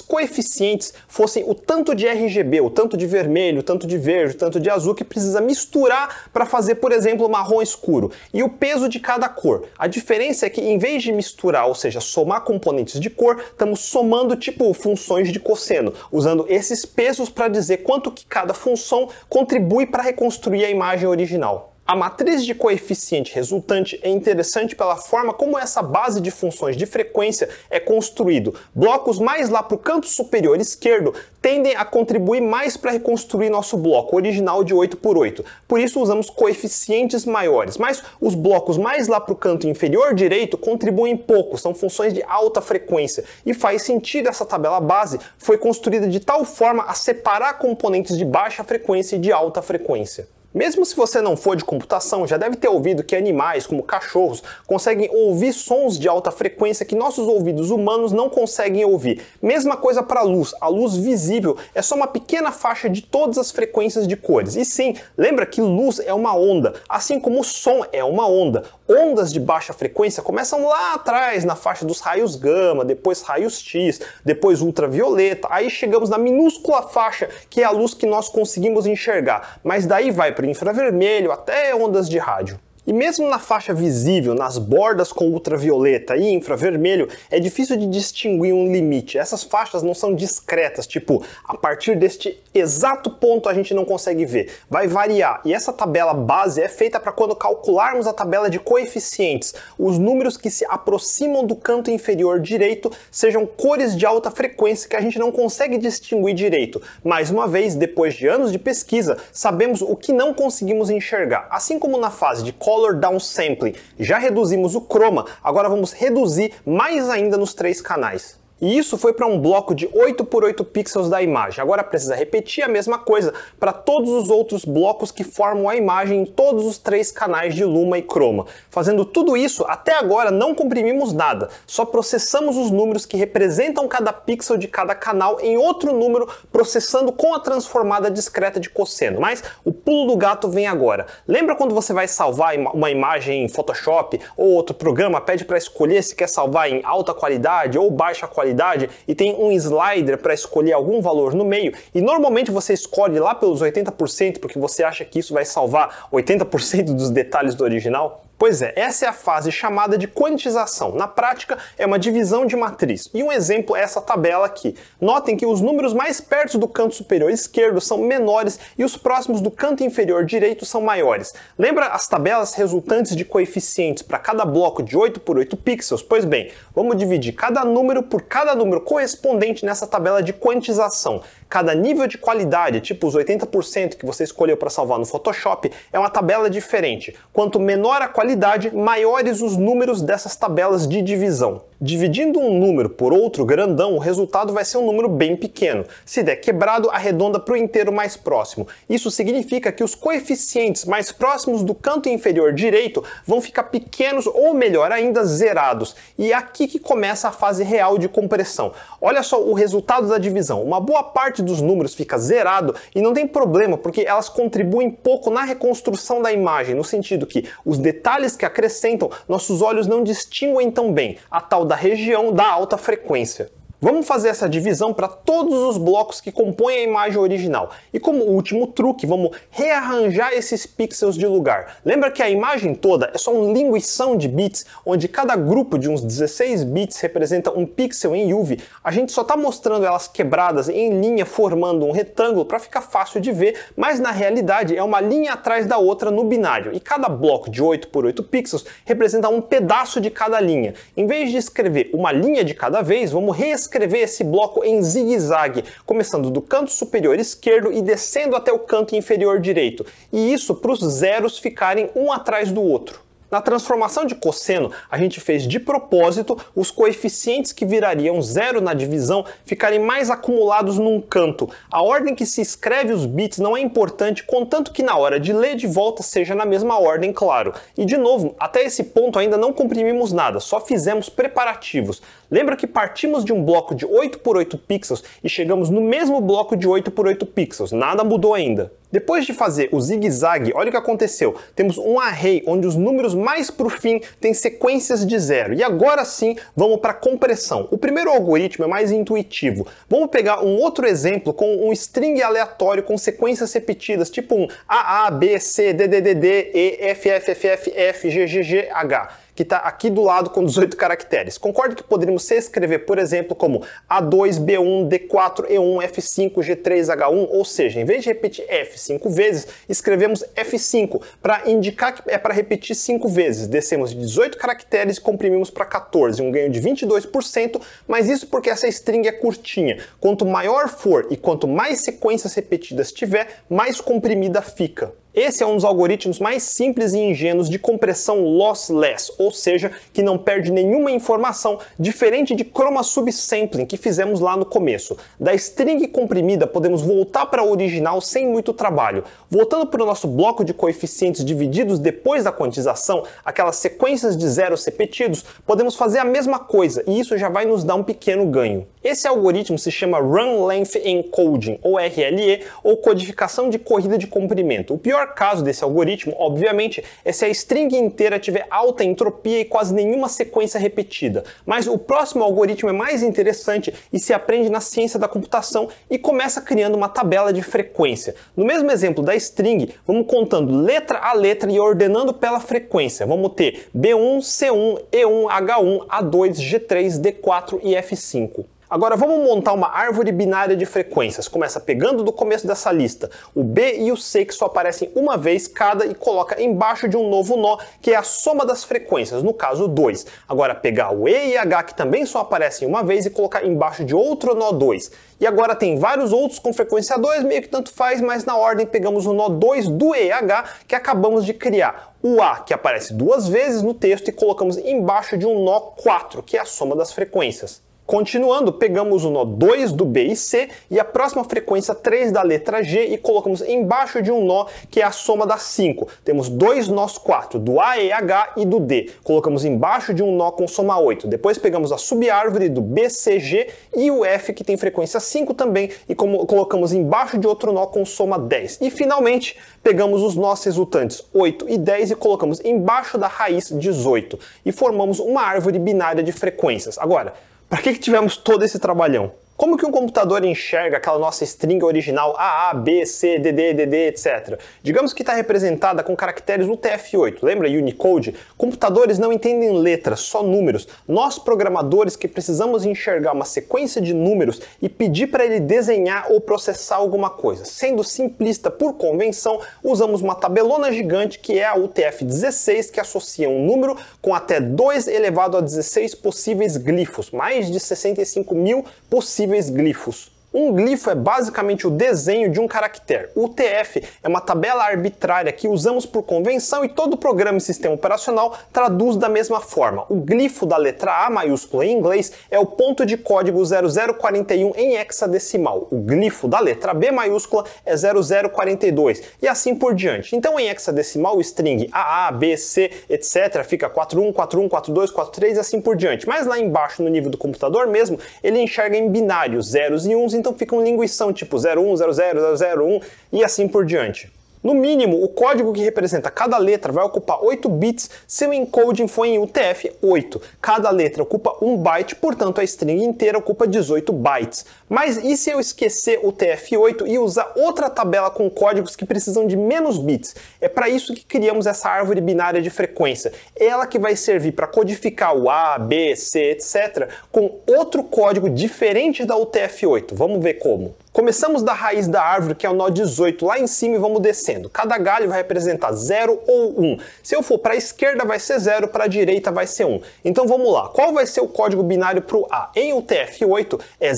coeficientes fossem o tanto de RGB, o tanto de vermelho, o tanto de verde, o tanto de azul que precisa misturar para fazer, por exemplo, marrom escuro. E o peso de cada cor. A diferença é que em vez de misturar, ou seja, somar componentes de cor, estamos somando tipo funções de cosseno, usando esses pesos para dizer quanto que cada função contribui para reconstruir a imagem original. A matriz de coeficiente resultante é interessante pela forma como essa base de funções de frequência é construído. Blocos mais lá para o canto superior esquerdo tendem a contribuir mais para reconstruir nosso bloco original de 8 por 8. Por isso usamos coeficientes maiores, mas os blocos mais lá para o canto inferior direito contribuem pouco, são funções de alta frequência e faz sentido essa tabela base foi construída de tal forma a separar componentes de baixa frequência e de alta frequência. Mesmo se você não for de computação, já deve ter ouvido que animais, como cachorros, conseguem ouvir sons de alta frequência que nossos ouvidos humanos não conseguem ouvir. Mesma coisa para a luz. A luz visível é só uma pequena faixa de todas as frequências de cores. E sim, lembra que luz é uma onda, assim como o som é uma onda. Ondas de baixa frequência começam lá atrás, na faixa dos raios gama, depois raios X, depois ultravioleta. Aí chegamos na minúscula faixa que é a luz que nós conseguimos enxergar. Mas daí vai para infravermelho até ondas de rádio. E mesmo na faixa visível, nas bordas com ultravioleta e infravermelho, é difícil de distinguir um limite. Essas faixas não são discretas, tipo, a partir deste exato ponto a gente não consegue ver. Vai variar. E essa tabela base é feita para quando calcularmos a tabela de coeficientes, os números que se aproximam do canto inferior direito sejam cores de alta frequência que a gente não consegue distinguir direito. Mais uma vez, depois de anos de pesquisa, sabemos o que não conseguimos enxergar. Assim como na fase de Color Downsampling. Já reduzimos o chroma, agora vamos reduzir mais ainda nos três canais. E isso foi para um bloco de 8 por 8 pixels da imagem. Agora precisa repetir a mesma coisa para todos os outros blocos que formam a imagem em todos os três canais de Luma e Chroma. Fazendo tudo isso, até agora não comprimimos nada, só processamos os números que representam cada pixel de cada canal em outro número, processando com a transformada discreta de cosseno. Mas o pulo do gato vem agora. Lembra quando você vai salvar uma imagem em Photoshop ou outro programa pede para escolher se quer salvar em alta qualidade ou baixa qualidade? Qualidade e tem um slider para escolher algum valor no meio e normalmente você escolhe lá pelos 80% porque você acha que isso vai salvar 80% dos detalhes do original. Pois é, essa é a fase chamada de quantização. Na prática, é uma divisão de matriz. E um exemplo é essa tabela aqui. Notem que os números mais perto do canto superior esquerdo são menores e os próximos do canto inferior direito são maiores. Lembra as tabelas resultantes de coeficientes para cada bloco de 8 por 8 pixels? Pois bem, vamos dividir cada número por cada número correspondente nessa tabela de quantização. Cada nível de qualidade, tipo os 80% que você escolheu para salvar no Photoshop, é uma tabela diferente. Quanto menor a qualidade, maiores os números dessas tabelas de divisão. Dividindo um número por outro grandão, o resultado vai ser um número bem pequeno. Se der quebrado, arredonda para o inteiro mais próximo. Isso significa que os coeficientes mais próximos do canto inferior direito vão ficar pequenos ou melhor ainda, zerados. E é aqui que começa a fase real de compressão. Olha só o resultado da divisão. Uma boa parte dos números fica zerado e não tem problema, porque elas contribuem pouco na reconstrução da imagem, no sentido que os detalhes que acrescentam nossos olhos não distinguem tão bem. A tal da região da alta frequência. Vamos fazer essa divisão para todos os blocos que compõem a imagem original. E como último truque, vamos rearranjar esses pixels de lugar. Lembra que a imagem toda é só um linguição de bits, onde cada grupo de uns 16 bits representa um pixel em UV. A gente só está mostrando elas quebradas em linha, formando um retângulo para ficar fácil de ver, mas na realidade é uma linha atrás da outra no binário. E cada bloco de 8 por 8 pixels representa um pedaço de cada linha. Em vez de escrever uma linha de cada vez, vamos reescrever escrever esse bloco em zigue-zague, começando do canto superior esquerdo e descendo até o canto inferior direito, e isso para os zeros ficarem um atrás do outro. Na transformação de cosseno, a gente fez de propósito os coeficientes que virariam zero na divisão ficarem mais acumulados num canto. A ordem que se escreve os bits não é importante, contanto que na hora de ler de volta seja na mesma ordem, claro. E de novo, até esse ponto ainda não comprimimos nada, só fizemos preparativos. Lembra que partimos de um bloco de 8 por 8 pixels e chegamos no mesmo bloco de 8 por 8 pixels, nada mudou ainda. Depois de fazer o zigue-zague, olha o que aconteceu. Temos um array onde os números mais para o fim têm sequências de zero. E agora sim, vamos para a compressão. O primeiro algoritmo é mais intuitivo. Vamos pegar um outro exemplo com um string aleatório com sequências repetidas, tipo um A, A, B, C, D, D, D, D, E, F, F, F, F, F, G, G, G, H que está aqui do lado com 18 caracteres. Concordo que poderíamos escrever, por exemplo, como A2, B1, D4, E1, F5, G3, H1, ou seja, em vez de repetir F cinco vezes, escrevemos F5 para indicar que é para repetir cinco vezes. Descemos de 18 caracteres e comprimimos para 14, um ganho de 22%, mas isso porque essa string é curtinha. Quanto maior for e quanto mais sequências repetidas tiver, mais comprimida fica. Esse é um dos algoritmos mais simples e ingênuos de compressão lossless, ou seja, que não perde nenhuma informação, diferente de chroma subsampling que fizemos lá no começo. Da string comprimida podemos voltar para a original sem muito trabalho. Voltando para o nosso bloco de coeficientes divididos depois da quantização, aquelas sequências de zeros repetidos, podemos fazer a mesma coisa e isso já vai nos dar um pequeno ganho. Esse algoritmo se chama Run Length Encoding, ou RLE, ou codificação de corrida de comprimento. O pior caso desse algoritmo, obviamente, é se a string inteira tiver alta entropia e quase nenhuma sequência repetida. Mas o próximo algoritmo é mais interessante e se aprende na ciência da computação e começa criando uma tabela de frequência. No mesmo exemplo da string, vamos contando letra a letra e ordenando pela frequência. Vamos ter B1, C1, E1, H1, A2, G3, D4 e F5. Agora vamos montar uma árvore binária de frequências. Começa pegando do começo dessa lista o B e o C que só aparecem uma vez cada e coloca embaixo de um novo nó, que é a soma das frequências, no caso 2. Agora pegar o E e H que também só aparecem uma vez e colocar embaixo de outro nó 2. E agora tem vários outros com frequência 2, meio que tanto faz, mas na ordem pegamos o nó 2 do EH que acabamos de criar. O A, que aparece duas vezes no texto, e colocamos embaixo de um nó 4, que é a soma das frequências. Continuando, pegamos o nó 2 do B e C e a próxima frequência 3 da letra G e colocamos embaixo de um nó que é a soma das 5. Temos dois nós 4, do A e H e do D. Colocamos embaixo de um nó com soma 8. Depois pegamos a subárvore do B, C, G e o F que tem frequência 5 também e colocamos embaixo de outro nó com soma 10. E finalmente pegamos os nós resultantes 8 e 10 e colocamos embaixo da raiz 18 e formamos uma árvore binária de frequências. Agora, para que, que tivemos todo esse trabalhão? Como que um computador enxerga aquela nossa string original AA, B, C, DD, DD, etc? Digamos que está representada com caracteres UTF-8, lembra Unicode? Computadores não entendem letras, só números. Nós, programadores, que precisamos enxergar uma sequência de números e pedir para ele desenhar ou processar alguma coisa. Sendo simplista por convenção, usamos uma tabelona gigante que é a UTF-16, que associa um número com até 2 elevado a 16 possíveis glifos, mais de 65 mil possíveis possíveis glifos. Um glifo é basicamente o desenho de um caractere. O UTF é uma tabela arbitrária que usamos por convenção e todo programa e sistema operacional traduz da mesma forma. O glifo da letra A maiúscula em inglês é o ponto de código 0041 em hexadecimal. O glifo da letra B maiúscula é 0042 e assim por diante. Então em hexadecimal o string AA, B, C, etc. fica 41, 41, 42, 43 e assim por diante. Mas lá embaixo no nível do computador mesmo, ele enxerga em binários, zeros e uns então fica um linguição tipo 01, 00, 001 e assim por diante. No mínimo, o código que representa cada letra vai ocupar 8 bits se o encoding for em UTF-8. Cada letra ocupa 1 byte, portanto a string inteira ocupa 18 bytes. Mas e se eu esquecer o TF8 e usar outra tabela com códigos que precisam de menos bits? É para isso que criamos essa árvore binária de frequência. Ela que vai servir para codificar o A, B, C, etc. com outro código diferente da UTF-8. Vamos ver como. Começamos da raiz da árvore, que é o nó 18, lá em cima e vamos descendo. Cada galho vai representar 0 ou 1. Se eu for para a esquerda vai ser 0, para a direita vai ser 1. Então vamos lá. Qual vai ser o código binário para o A? Em UTF-8 é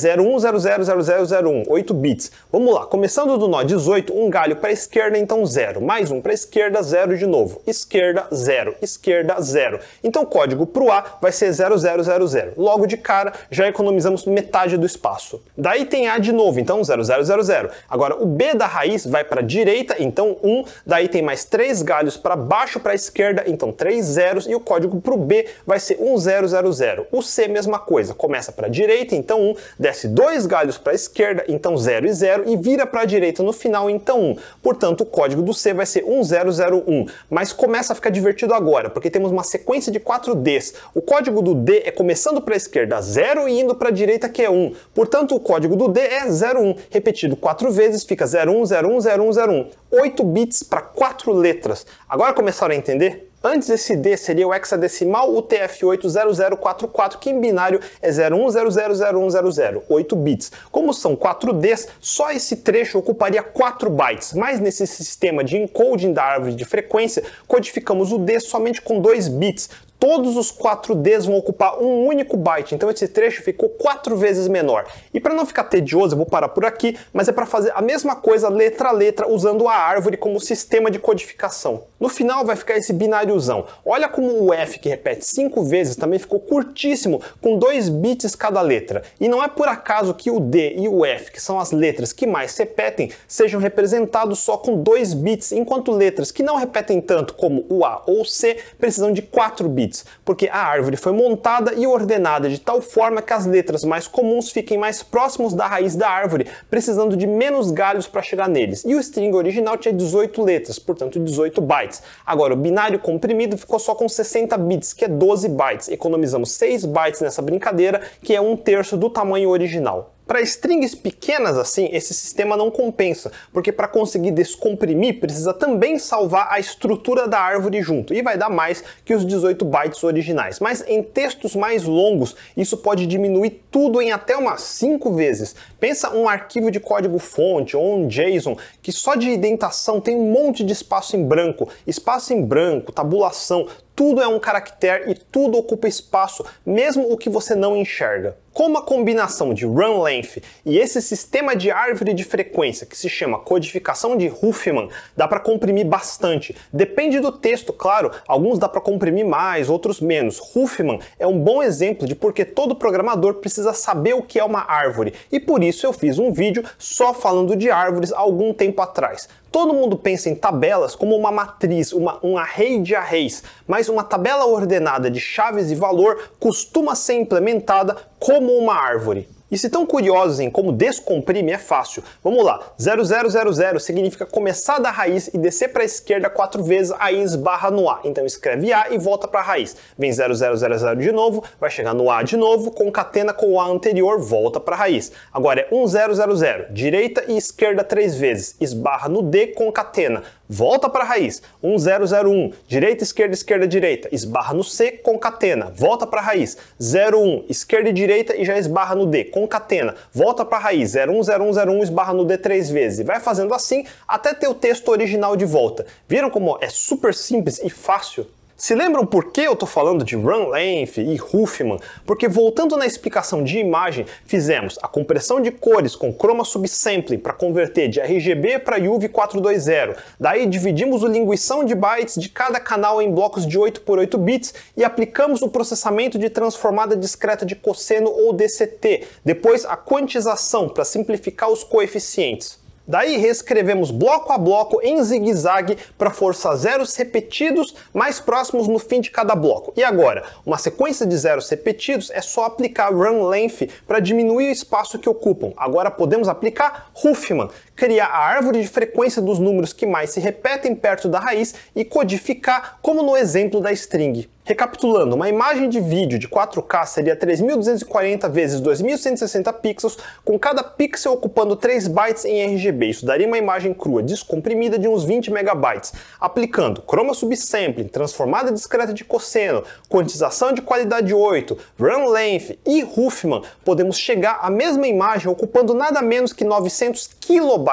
01000001, 8 bits. Vamos lá. Começando do nó 18, um galho para a esquerda, então 0. Mais um para a esquerda, 0 de novo. Esquerda, 0. Esquerda, 0. Então o código para o A vai ser 0000. Logo de cara, já economizamos metade do espaço. Daí tem A de novo, então 0000. Agora, o B da raiz vai para a direita, então 1, daí tem mais 3 galhos para baixo para a esquerda, então 3 zeros, e o código para o B vai ser 1000. O C, mesma coisa, começa para a direita, então 1, desce 2 galhos para a esquerda, então 0 e 0, e vira para a direita no final, então 1. Portanto, o código do C vai ser 1001. Mas começa a ficar divertido agora, porque temos uma sequência de 4 Ds. O código do D é começando para a esquerda 0 e indo para a direita que é 1. Portanto, o código do D é 01 repetido quatro vezes, fica 01010101. 8 bits para quatro letras. Agora começaram a entender? Antes esse D seria o hexadecimal UTF-80044, que em binário é 01000100, 8 bits. Como são 4 Ds, só esse trecho ocuparia 4 bytes, mas nesse sistema de encoding da árvore de frequência, codificamos o D somente com 2 bits, todos os 4Ds vão ocupar um único byte, então esse trecho ficou quatro vezes menor. E para não ficar tedioso, eu vou parar por aqui, mas é para fazer a mesma coisa letra a letra usando a árvore como sistema de codificação. No final vai ficar esse bináriozão. Olha como o F que repete cinco vezes também ficou curtíssimo, com 2 bits cada letra. E não é por acaso que o D e o F, que são as letras que mais repetem, sejam representados só com 2 bits, enquanto letras que não repetem tanto como o A ou o C precisam de 4 bits bits, porque a árvore foi montada e ordenada de tal forma que as letras mais comuns fiquem mais próximos da raiz da árvore, precisando de menos galhos para chegar neles. E o string original tinha 18 letras, portanto 18 bytes. Agora, o binário comprimido ficou só com 60 bits, que é 12 bytes. Economizamos 6 bytes nessa brincadeira, que é um terço do tamanho original. Para strings pequenas assim, esse sistema não compensa, porque para conseguir descomprimir precisa também salvar a estrutura da árvore junto, e vai dar mais que os 18 bytes originais. Mas em textos mais longos, isso pode diminuir tudo em até umas 5 vezes. Pensa um arquivo de código fonte ou um JSON que só de indentação tem um monte de espaço em branco, espaço em branco, tabulação, tudo é um caractere e tudo ocupa espaço, mesmo o que você não enxerga. Como a combinação de run length e esse sistema de árvore de frequência que se chama codificação de Huffman dá para comprimir bastante. Depende do texto, claro, alguns dá para comprimir mais, outros menos. Huffman é um bom exemplo de porque todo programador precisa saber o que é uma árvore e por isso eu fiz um vídeo só falando de árvores algum tempo atrás. Todo mundo pensa em tabelas como uma matriz, uma, um array de arrays, mas uma tabela ordenada de chaves e valor costuma ser implementada como uma árvore. E se estão curiosos em como descomprime, é fácil. Vamos lá. 0000 significa começar da raiz e descer para a esquerda quatro vezes, aí esbarra no A. Então escreve A e volta para a raiz. Vem 0000 de novo, vai chegar no A de novo, concatena com o A anterior, volta para a raiz. Agora é 1000, direita e esquerda três vezes, esbarra no D, concatena volta para a raiz. 1001, direita, esquerda, esquerda, direita, esbarra no C, concatena, volta para a raiz. 01, esquerda e direita e já esbarra no D, concatena, volta para a raiz. 010101 esbarra no D três vezes e vai fazendo assim até ter o texto original de volta. Viram como é super simples e fácil? Se lembram por que eu estou falando de Run Length e Huffman? Porque voltando na explicação de imagem, fizemos a compressão de cores com chroma subsampling para converter de RGB para UV 420. Daí dividimos o linguição de bytes de cada canal em blocos de 8 por 8 bits e aplicamos o processamento de transformada discreta de cosseno ou DCT. Depois a quantização para simplificar os coeficientes. Daí reescrevemos bloco a bloco em zigue-zague para forçar zeros repetidos mais próximos no fim de cada bloco. E agora, uma sequência de zeros repetidos é só aplicar run length para diminuir o espaço que ocupam. Agora podemos aplicar Huffman, criar a árvore de frequência dos números que mais se repetem perto da raiz e codificar como no exemplo da string. Recapitulando, uma imagem de vídeo de 4K seria 3240 vezes 2160 pixels, com cada pixel ocupando 3 bytes em RGB. Isso daria uma imagem crua descomprimida de uns 20 megabytes. Aplicando chroma subsampling, transformada discreta de cosseno, quantização de qualidade 8, run length e Huffman, podemos chegar à mesma imagem ocupando nada menos que 900 kilobytes,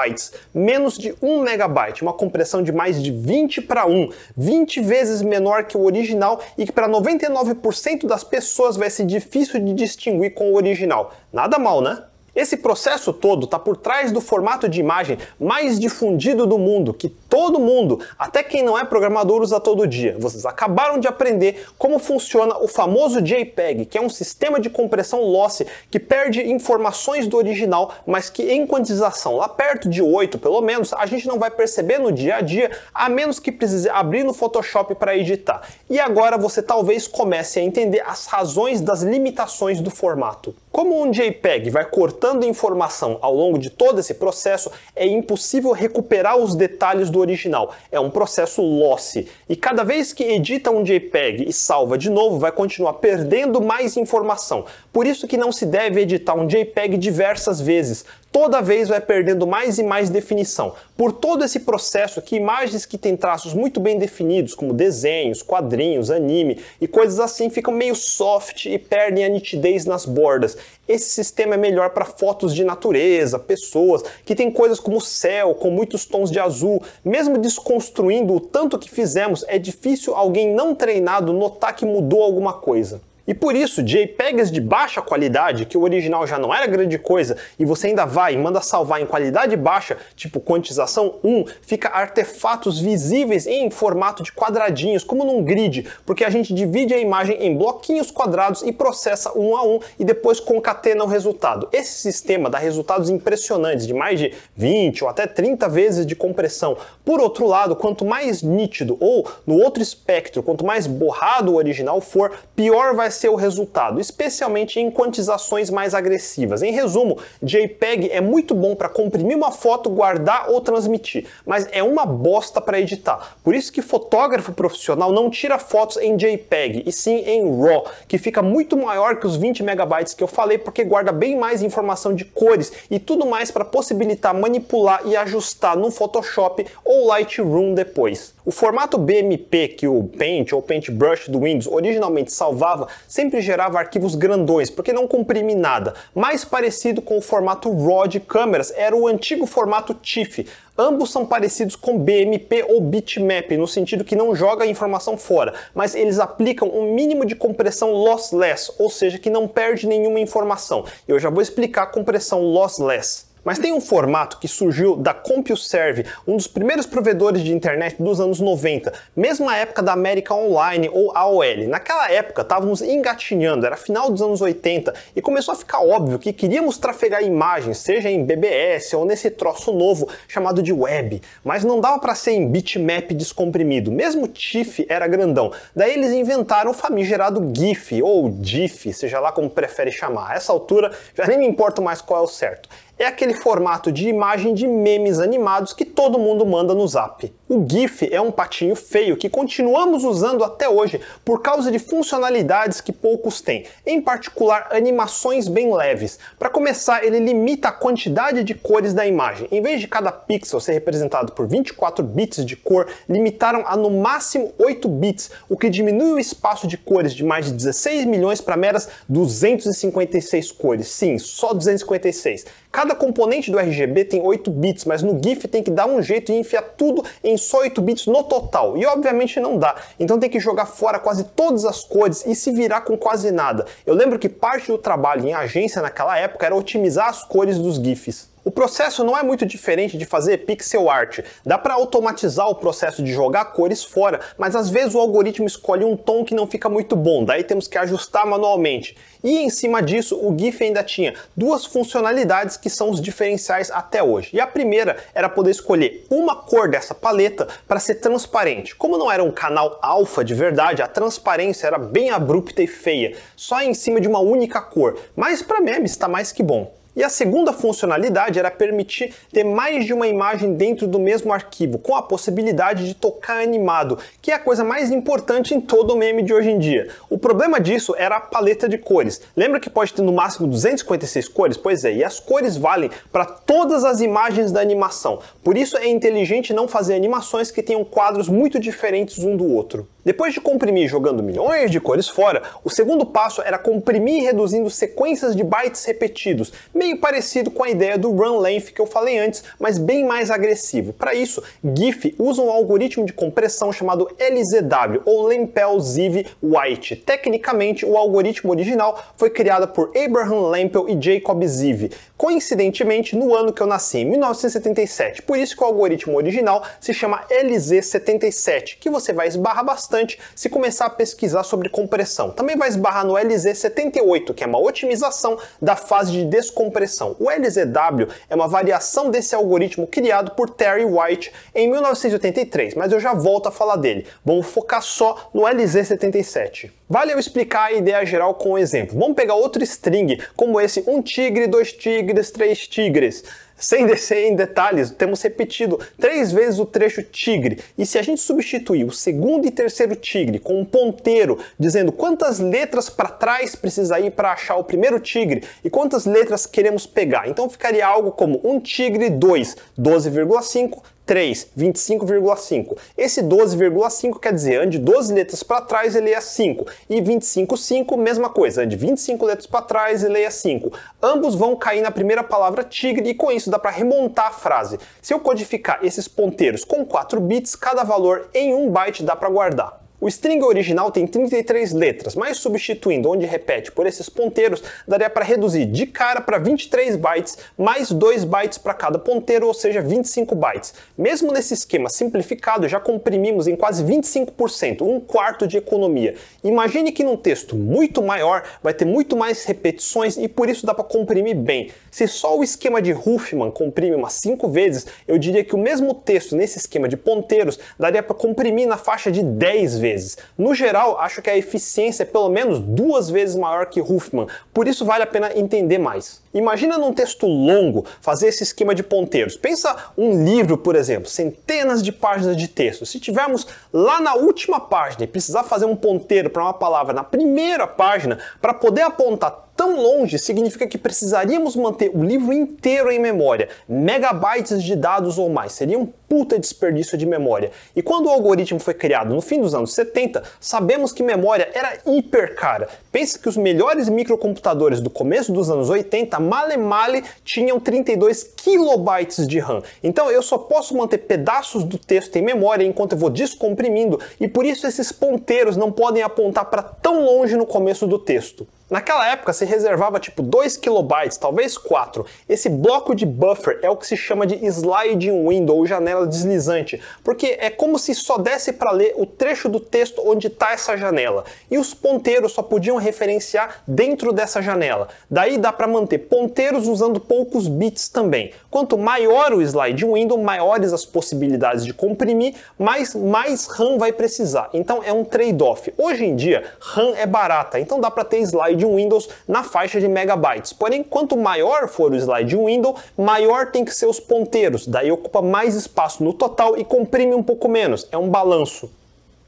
menos de 1 megabyte, uma compressão de mais de 20 para 1, 20 vezes menor que o original e que para 99% das pessoas vai ser difícil de distinguir com o original. Nada mal, né? Esse processo todo está por trás do formato de imagem mais difundido do mundo, que todo mundo, até quem não é programador, usa todo dia. Vocês acabaram de aprender como funciona o famoso JPEG, que é um sistema de compressão lossy que perde informações do original, mas que em quantização lá perto de 8 pelo menos, a gente não vai perceber no dia a dia, a menos que precise abrir no Photoshop para editar. E agora você talvez comece a entender as razões das limitações do formato. Como um JPEG vai cortando informação ao longo de todo esse processo, é impossível recuperar os detalhes do original. É um processo lossy. E cada vez que edita um JPEG e salva de novo, vai continuar perdendo mais informação. Por isso que não se deve editar um JPEG diversas vezes. toda vez vai perdendo mais e mais definição. Por todo esse processo que imagens que têm traços muito bem definidos, como desenhos, quadrinhos, anime e coisas assim, ficam meio soft e perdem a nitidez nas bordas. Esse sistema é melhor para fotos de natureza, pessoas, que tem coisas como céu, com muitos tons de azul. Mesmo desconstruindo o tanto que fizemos, é difícil alguém não treinado notar que mudou alguma coisa. E por isso, JPEGs de baixa qualidade, que o original já não era grande coisa, e você ainda vai e manda salvar em qualidade baixa, tipo quantização 1, fica artefatos visíveis em formato de quadradinhos, como num grid, porque a gente divide a imagem em bloquinhos quadrados e processa um a um e depois concatena o resultado. Esse sistema dá resultados impressionantes, de mais de 20 ou até 30 vezes de compressão. Por outro lado, quanto mais nítido ou no outro espectro, quanto mais borrado o original for, pior vai ser o resultado, especialmente em quantizações mais agressivas. Em resumo, JPEG é muito bom para comprimir uma foto, guardar ou transmitir, mas é uma bosta para editar. Por isso que fotógrafo profissional não tira fotos em JPEG, e sim em RAW, que fica muito maior que os 20 megabytes que eu falei, porque guarda bem mais informação de cores e tudo mais para possibilitar manipular e ajustar no Photoshop ou Lightroom depois. O formato BMP que o Paint ou Paintbrush do Windows originalmente salvava sempre gerava arquivos grandões, porque não comprime nada. Mais parecido com o formato RAW de câmeras era o antigo formato TIFF. Ambos são parecidos com BMP ou bitmap, no sentido que não joga a informação fora, mas eles aplicam um mínimo de compressão lossless, ou seja, que não perde nenhuma informação. Eu já vou explicar compressão lossless. Mas tem um formato que surgiu da CompuServe, um dos primeiros provedores de internet dos anos 90, mesmo na época da América Online ou AOL. Naquela época estávamos engatinhando, era final dos anos 80 e começou a ficar óbvio que queríamos trafegar imagens, seja em BBS ou nesse troço novo chamado de web, mas não dava para ser em bitmap descomprimido, mesmo TIFF era grandão. Daí eles inventaram o famigerado GIF ou GIF, seja lá como prefere chamar. A essa altura já nem me importa mais qual é o certo é aquele formato de imagem de memes animados que todo mundo manda no zap. O GIF é um patinho feio que continuamos usando até hoje por causa de funcionalidades que poucos têm, em particular animações bem leves. Para começar, ele limita a quantidade de cores da imagem. Em vez de cada pixel ser representado por 24 bits de cor, limitaram a no máximo 8 bits, o que diminui o espaço de cores de mais de 16 milhões para meras 256 cores. Sim, só 256. Cada componente do RGB tem 8 bits, mas no GIF tem que dar um jeito e enfiar tudo em só 8 bits no total. E obviamente não dá. Então tem que jogar fora quase todas as cores e se virar com quase nada. Eu lembro que parte do trabalho em agência naquela época era otimizar as cores dos GIFs. O processo não é muito diferente de fazer pixel art. Dá para automatizar o processo de jogar cores fora, mas às vezes o algoritmo escolhe um tom que não fica muito bom, daí temos que ajustar manualmente. E em cima disso, o GIF ainda tinha duas funcionalidades que são os diferenciais até hoje. E a primeira era poder escolher uma cor dessa paleta para ser transparente. Como não era um canal alfa de verdade, a transparência era bem abrupta e feia, só em cima de uma única cor. Mas para memes está mais que bom. E a segunda funcionalidade era permitir ter mais de uma imagem dentro do mesmo arquivo, com a possibilidade de tocar animado, que é a coisa mais importante em todo o meme de hoje em dia. O problema disso era a paleta de cores. Lembra que pode ter no máximo 256 cores? Pois é, e as cores valem para todas as imagens da animação. Por isso é inteligente não fazer animações que tenham quadros muito diferentes um do outro. Depois de comprimir jogando milhões de cores fora, o segundo passo era comprimir reduzindo sequências de bytes repetidos, meio parecido com a ideia do run length que eu falei antes, mas bem mais agressivo. Para isso, GIF usa um algoritmo de compressão chamado LZW, ou Lempel-Ziv-White. Tecnicamente, o algoritmo original foi criado por Abraham Lempel e Jacob Ziv, coincidentemente no ano que eu nasci, em 1977. Por isso que o algoritmo original se chama LZ77, que você vai esbarrar bastante bastante se começar a pesquisar sobre compressão. Também vai esbarrar no LZ78, que é uma otimização da fase de descompressão. O LZW é uma variação desse algoritmo criado por Terry White em 1983, mas eu já volto a falar dele. Vamos focar só no LZ77. Vale eu explicar a ideia geral com um exemplo. Vamos pegar outro string, como esse um tigre, dois tigres, três tigres. Sem descer em detalhes, temos repetido três vezes o trecho tigre. E se a gente substituir o segundo e terceiro tigre com um ponteiro dizendo quantas letras para trás precisa ir para achar o primeiro tigre e quantas letras queremos pegar, então ficaria algo como um tigre 2, 12,5, 3, 25,5. Esse 12,5 quer dizer, ande 12 letras para trás e leia 5. E 25,5, mesma coisa, ande 25 letras para trás e leia 5. Ambos vão cair na primeira palavra tigre e com isso dá para remontar a frase. Se eu codificar esses ponteiros com 4 bits, cada valor em 1 byte dá para guardar. O string original tem 33 letras, mas substituindo onde repete por esses ponteiros, daria para reduzir de cara para 23 bytes, mais 2 bytes para cada ponteiro, ou seja, 25 bytes. Mesmo nesse esquema simplificado, já comprimimos em quase 25%, um quarto de economia. Imagine que num texto muito maior vai ter muito mais repetições e por isso dá para comprimir bem. Se só o esquema de Huffman comprime umas 5 vezes, eu diria que o mesmo texto nesse esquema de ponteiros daria para comprimir na faixa de 10 vezes vezes. No geral, acho que a eficiência é pelo menos duas vezes maior que Huffman, por isso vale a pena entender mais. Imagina num texto longo fazer esse esquema de ponteiros. Pensa um livro, por exemplo, centenas de páginas de texto. Se tivermos lá na última página e precisar fazer um ponteiro para uma palavra na primeira página para poder apontar tão longe significa que precisaríamos manter o livro inteiro em memória, megabytes de dados ou mais. Seria um puta desperdício de memória. E quando o algoritmo foi criado no fim dos anos 70, sabemos que memória era hiper cara. Pense que os melhores microcomputadores do começo dos anos 80, male male, tinham 32 kilobytes de RAM. Então eu só posso manter pedaços do texto em memória enquanto eu vou descomprimindo e por isso esses ponteiros não podem apontar para tão longe no começo do texto. Naquela época se reservava tipo 2 kilobytes, talvez 4. Esse bloco de buffer é o que se chama de sliding window ou janela deslizante, porque é como se só desse para ler o trecho do texto onde está essa janela. E os ponteiros só podiam referenciar dentro dessa janela. Daí dá para manter ponteiros usando poucos bits também. Quanto maior o sliding window, maiores as possibilidades de comprimir, mais mais RAM vai precisar. Então é um trade-off. Hoje em dia, RAM é barata, então dá para ter slide slide Windows na faixa de megabytes. Porém, quanto maior for o slide window, maior tem que ser os ponteiros, daí ocupa mais espaço no total e comprime um pouco menos. É um balanço.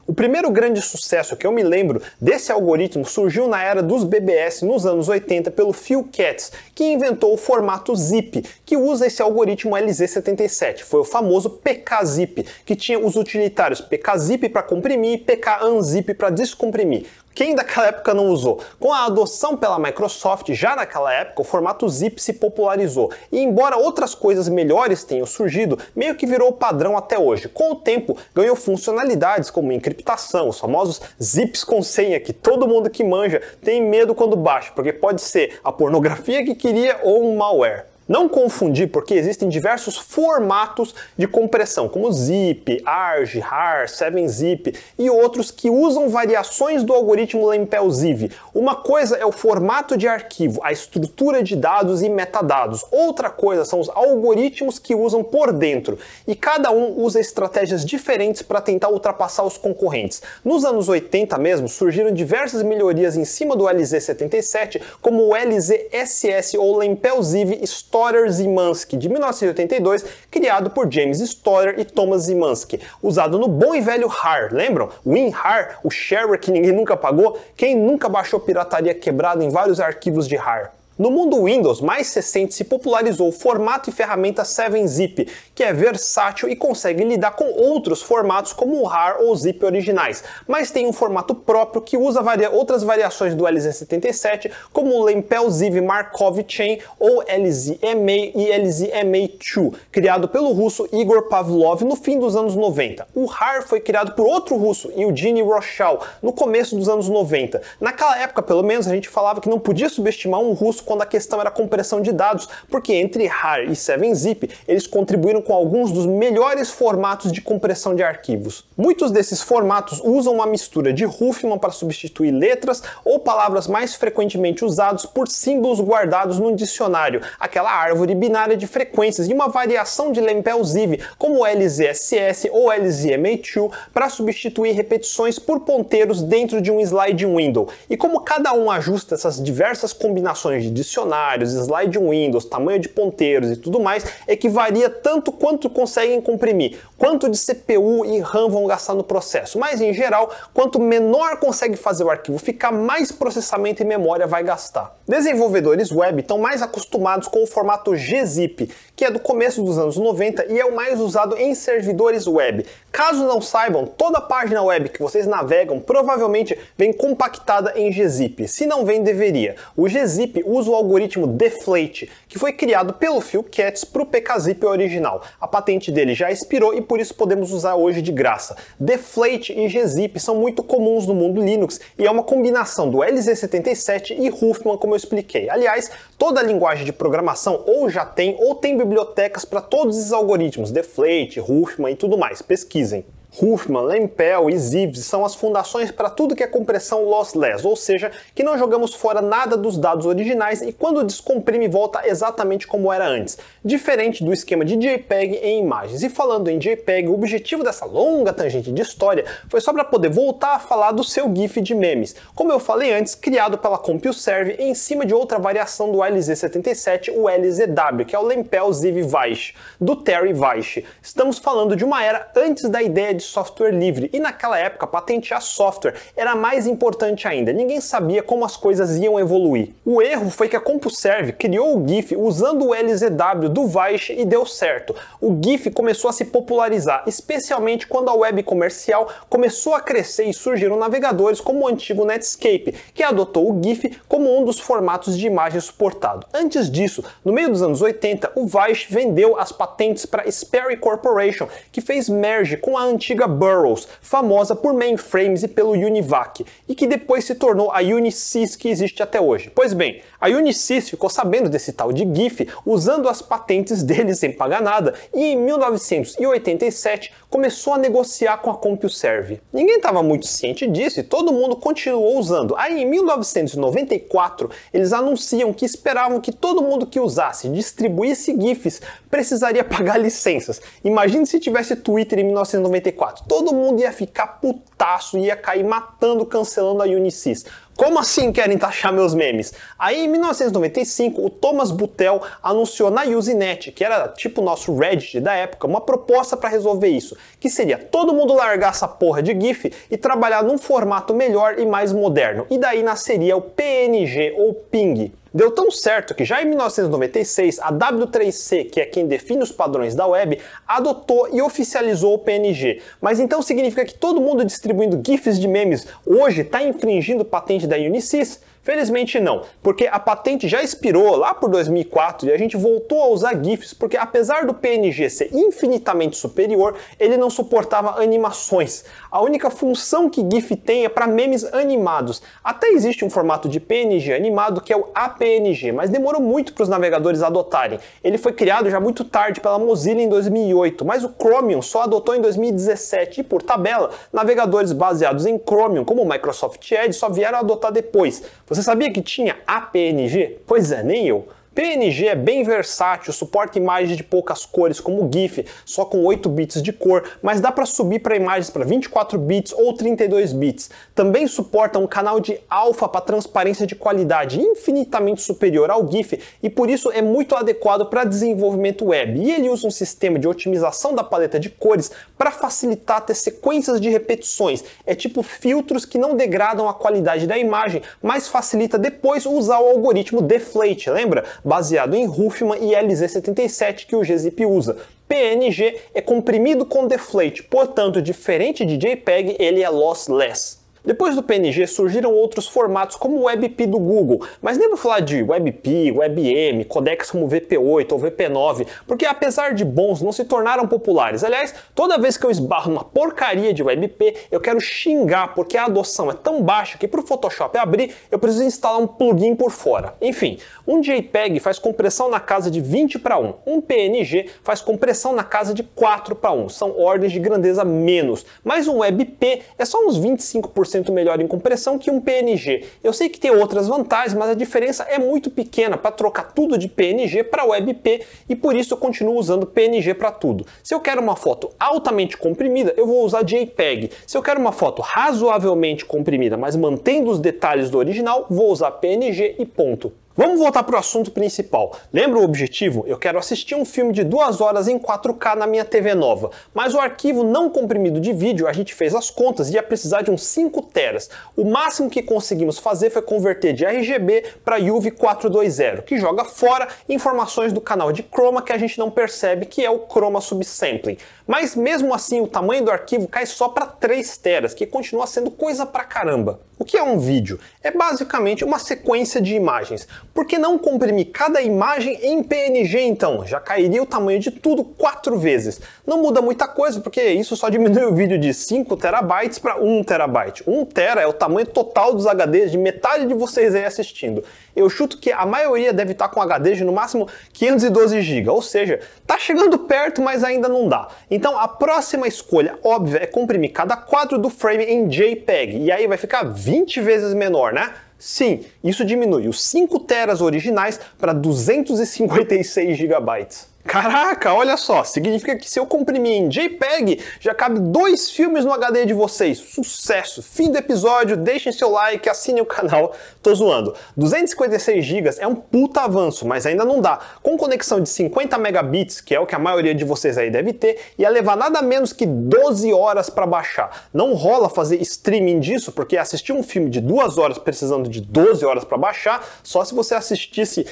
O primeiro grande sucesso que eu me lembro desse algoritmo surgiu na era dos BBS nos anos 80 pelo Phil Katz, que inventou o formato zip, que usa esse algoritmo LZ77. Foi o famoso PKZip, que tinha os utilitários PKZip para comprimir e PKUnzip para descomprimir. Quem daquela época não usou? Com a adoção pela Microsoft, já naquela época, o formato zip se popularizou. E embora outras coisas melhores tenham surgido, meio que virou padrão até hoje. Com o tempo, ganhou funcionalidades como encriptação, os famosos zips com senha, que todo mundo que manja tem medo quando baixa, porque pode ser a pornografia que queria ou um malware. Não confundir, porque existem diversos formatos de compressão, como zip, arg, rar, 7zip e outros que usam variações do algoritmo Lempel-Ziv. Uma coisa é o formato de arquivo, a estrutura de dados e metadados. Outra coisa são os algoritmos que usam por dentro. E cada um usa estratégias diferentes para tentar ultrapassar os concorrentes. Nos anos 80 mesmo, surgiram diversas melhorias em cima do LZ77, como o LZSS ou Lempel-Ziv Story Storer Zimansky, de 1982, criado por James Storer e Thomas Zimansky, usado no bom e velho RAR, lembram? WinRAR, o shareware que ninguém nunca pagou? Quem nunca baixou pirataria quebrada em vários arquivos de RAR? No mundo Windows mais recente se popularizou o formato e ferramenta 7-zip, que é versátil e consegue lidar com outros formatos como o RAR ou zip originais, mas tem um formato próprio que usa varia outras variações do LZ77, como o Lempel Ziv Markov Chain ou LZMA e LZMA2, criado pelo russo Igor Pavlov no fim dos anos 90. O RAR foi criado por outro russo, Eugene Rochal, no começo dos anos 90. Naquela época, pelo menos, a gente falava que não podia subestimar um russo quando a questão era compressão de dados, porque entre RAR e 7-zip eles contribuíram com alguns dos melhores formatos de compressão de arquivos. Muitos desses formatos usam uma mistura de Huffman para substituir letras ou palavras mais frequentemente usados por símbolos guardados num dicionário, aquela árvore binária de frequências e uma variação de Lempel-Ziv, como LZSS ou LZMA2, para substituir repetições por ponteiros dentro de um slide window. E como cada um ajusta essas diversas combinações de dicionários, slide Windows, tamanho de ponteiros e tudo mais, é que varia tanto quanto conseguem comprimir, quanto de CPU e RAM vão gastar no processo. Mas em geral, quanto menor consegue fazer o arquivo ficar, mais processamento e memória vai gastar. Desenvolvedores web estão mais acostumados com o formato gzip, que é do começo dos anos 90 e é o mais usado em servidores web. Caso não saibam, toda página web que vocês navegam provavelmente vem compactada em gzip. Se não vem, deveria. O gzip usa o algoritmo Deflate, que foi criado pelo Phil Katz para o PKZip original. A patente dele já expirou e por isso podemos usar hoje de graça. Deflate e gzip são muito comuns no mundo Linux e é uma combinação do LZ77 e Huffman, como eu expliquei. Aliás, toda linguagem de programação ou já tem ou tem bibliotecas para todos esses algoritmos, Deflate, Huffman e tudo mais. Pesquisem. Huffman, Lempel e Zivs são as fundações para tudo que é compressão lossless, ou seja, que não jogamos fora nada dos dados originais e quando descomprime volta exatamente como era antes, diferente do esquema de JPEG em imagens. E falando em JPEG, o objetivo dessa longa tangente de história foi só para poder voltar a falar do seu GIF de memes, como eu falei antes, criado pela CompuServe em cima de outra variação do LZ77, o LZW, que é o Lempel Ziv Weiss, do Terry Weiss. Estamos falando de uma era antes da ideia de de software livre. E naquela época, patentear software era mais importante ainda. Ninguém sabia como as coisas iam evoluir. O erro foi que a CompuServe criou o GIF usando o LZW do Weiss e deu certo. O GIF começou a se popularizar, especialmente quando a web comercial começou a crescer e surgiram navegadores como o antigo Netscape, que adotou o GIF como um dos formatos de imagem suportado. Antes disso, no meio dos anos 80, o Weiss vendeu as patentes para Sperry Corporation, que fez merge com a antiga antiga Burroughs, famosa por mainframes e pelo Univac, e que depois se tornou a Unisys que existe até hoje. Pois bem, a Unisys ficou sabendo desse tal de GIF usando as patentes dele sem pagar nada, e em 1987 começou a negociar com a CompuServe. Ninguém estava muito ciente disso e todo mundo continuou usando. Aí em 1994 eles anunciam que esperavam que todo mundo que usasse distribuísse GIFs precisaria pagar licenças. Imagine se tivesse Twitter em 1994 todo mundo ia ficar putaço, ia cair matando, cancelando a Unisys. Como assim querem taxar meus memes? Aí em 1995, o Thomas Butel anunciou na Usenet, que era tipo o nosso Reddit da época, uma proposta para resolver isso, que seria todo mundo largar essa porra de GIF e trabalhar num formato melhor e mais moderno. E daí nasceria o PNG ou PNG. Deu tão certo que já em 1996 a W3C, que é quem define os padrões da web, adotou e oficializou o PNG. Mas então significa que todo mundo distribuindo GIFs de memes hoje está infringindo patente da Unisys? Felizmente não, porque a patente já expirou lá por 2004 e a gente voltou a usar GIFs porque apesar do PNG ser infinitamente superior, ele não suportava animações. A única função que GIF tem é para memes animados. Até existe um formato de PNG animado que é o APNG, mas demorou muito para os navegadores adotarem. Ele foi criado já muito tarde pela Mozilla em 2008, mas o Chromium só adotou em 2017 e por tabela, navegadores baseados em Chromium, como o Microsoft Edge, só vieram adotar depois. Você sabia que tinha APNG? Pois é, nem eu. PNG é bem versátil, suporta imagens de poucas cores como GIF, só com 8 bits de cor, mas dá para subir para imagens para 24 bits ou 32 bits. Também suporta um canal de alfa para transparência de qualidade infinitamente superior ao GIF e por isso é muito adequado para desenvolvimento web. E ele usa um sistema de otimização da paleta de cores para facilitar ter sequências de repetições. É tipo filtros que não degradam a qualidade da imagem, mas facilita depois usar o algoritmo Deflate, lembra? Baseado em Huffman e LZ77 que o gzip usa. PNG é comprimido com deflate, portanto, diferente de JPEG, ele é lossless. Depois do PNG surgiram outros formatos como o WebP do Google, mas nem vou falar de WebP, WebM, codecs como VP8 ou VP9, porque apesar de bons, não se tornaram populares. Aliás, toda vez que eu esbarro numa porcaria de WebP, eu quero xingar porque a adoção é tão baixa que para o Photoshop abrir, eu preciso instalar um plugin por fora. Enfim, um JPEG faz compressão na casa de 20 para 1, um PNG faz compressão na casa de 4 para 1, são ordens de grandeza menos, mas um WebP é só uns 25% 10% melhor em compressão que um PNG. Eu sei que tem outras vantagens, mas a diferença é muito pequena para trocar tudo de PNG para WebP e por isso eu continuo usando PNG para tudo. Se eu quero uma foto altamente comprimida, eu vou usar JPEG. Se eu quero uma foto razoavelmente comprimida, mas mantendo os detalhes do original, vou usar PNG e ponto. Vamos voltar para o assunto principal. Lembra o objetivo? Eu quero assistir um filme de duas horas em 4K na minha TV nova, mas o arquivo não comprimido de vídeo, a gente fez as contas e ia precisar de uns 5 teras. O máximo que conseguimos fazer foi converter de RGB para UV 420, que joga fora informações do canal de chroma que a gente não percebe, que é o chroma subsampling. Mas mesmo assim, o tamanho do arquivo cai só para 3 teras, que continua sendo coisa pra caramba. O que é um vídeo? É basicamente uma sequência de imagens. Por que não comprimir cada imagem em PNG então? Já cairia o tamanho de tudo quatro vezes. Não muda muita coisa, porque isso só diminui o vídeo de 5 terabytes para 1 terabyte. 1 tera é o tamanho total dos HDs de metade de vocês aí assistindo. Eu chuto que a maioria deve estar com HD de no máximo 512 GB, ou seja, tá chegando perto, mas ainda não dá. Então a próxima escolha óbvia é comprimir cada quadro do frame em JPEG, e aí vai ficar 20 vezes menor, né? Sim, isso diminui os 5 teras originais para 256 GB. Caraca, olha só, significa que se eu comprimir em JPEG, já cabe dois filmes no HD de vocês. Sucesso! Fim do episódio, deixem seu like, assinem o canal. Tô zoando. 256 GB é um puta avanço, mas ainda não dá. Com conexão de 50 megabits, que é o que a maioria de vocês aí deve ter, ia levar nada menos que 12 horas para baixar. Não rola fazer streaming disso, porque assistir um filme de duas horas precisando de 12 horas para baixar, só se você assistisse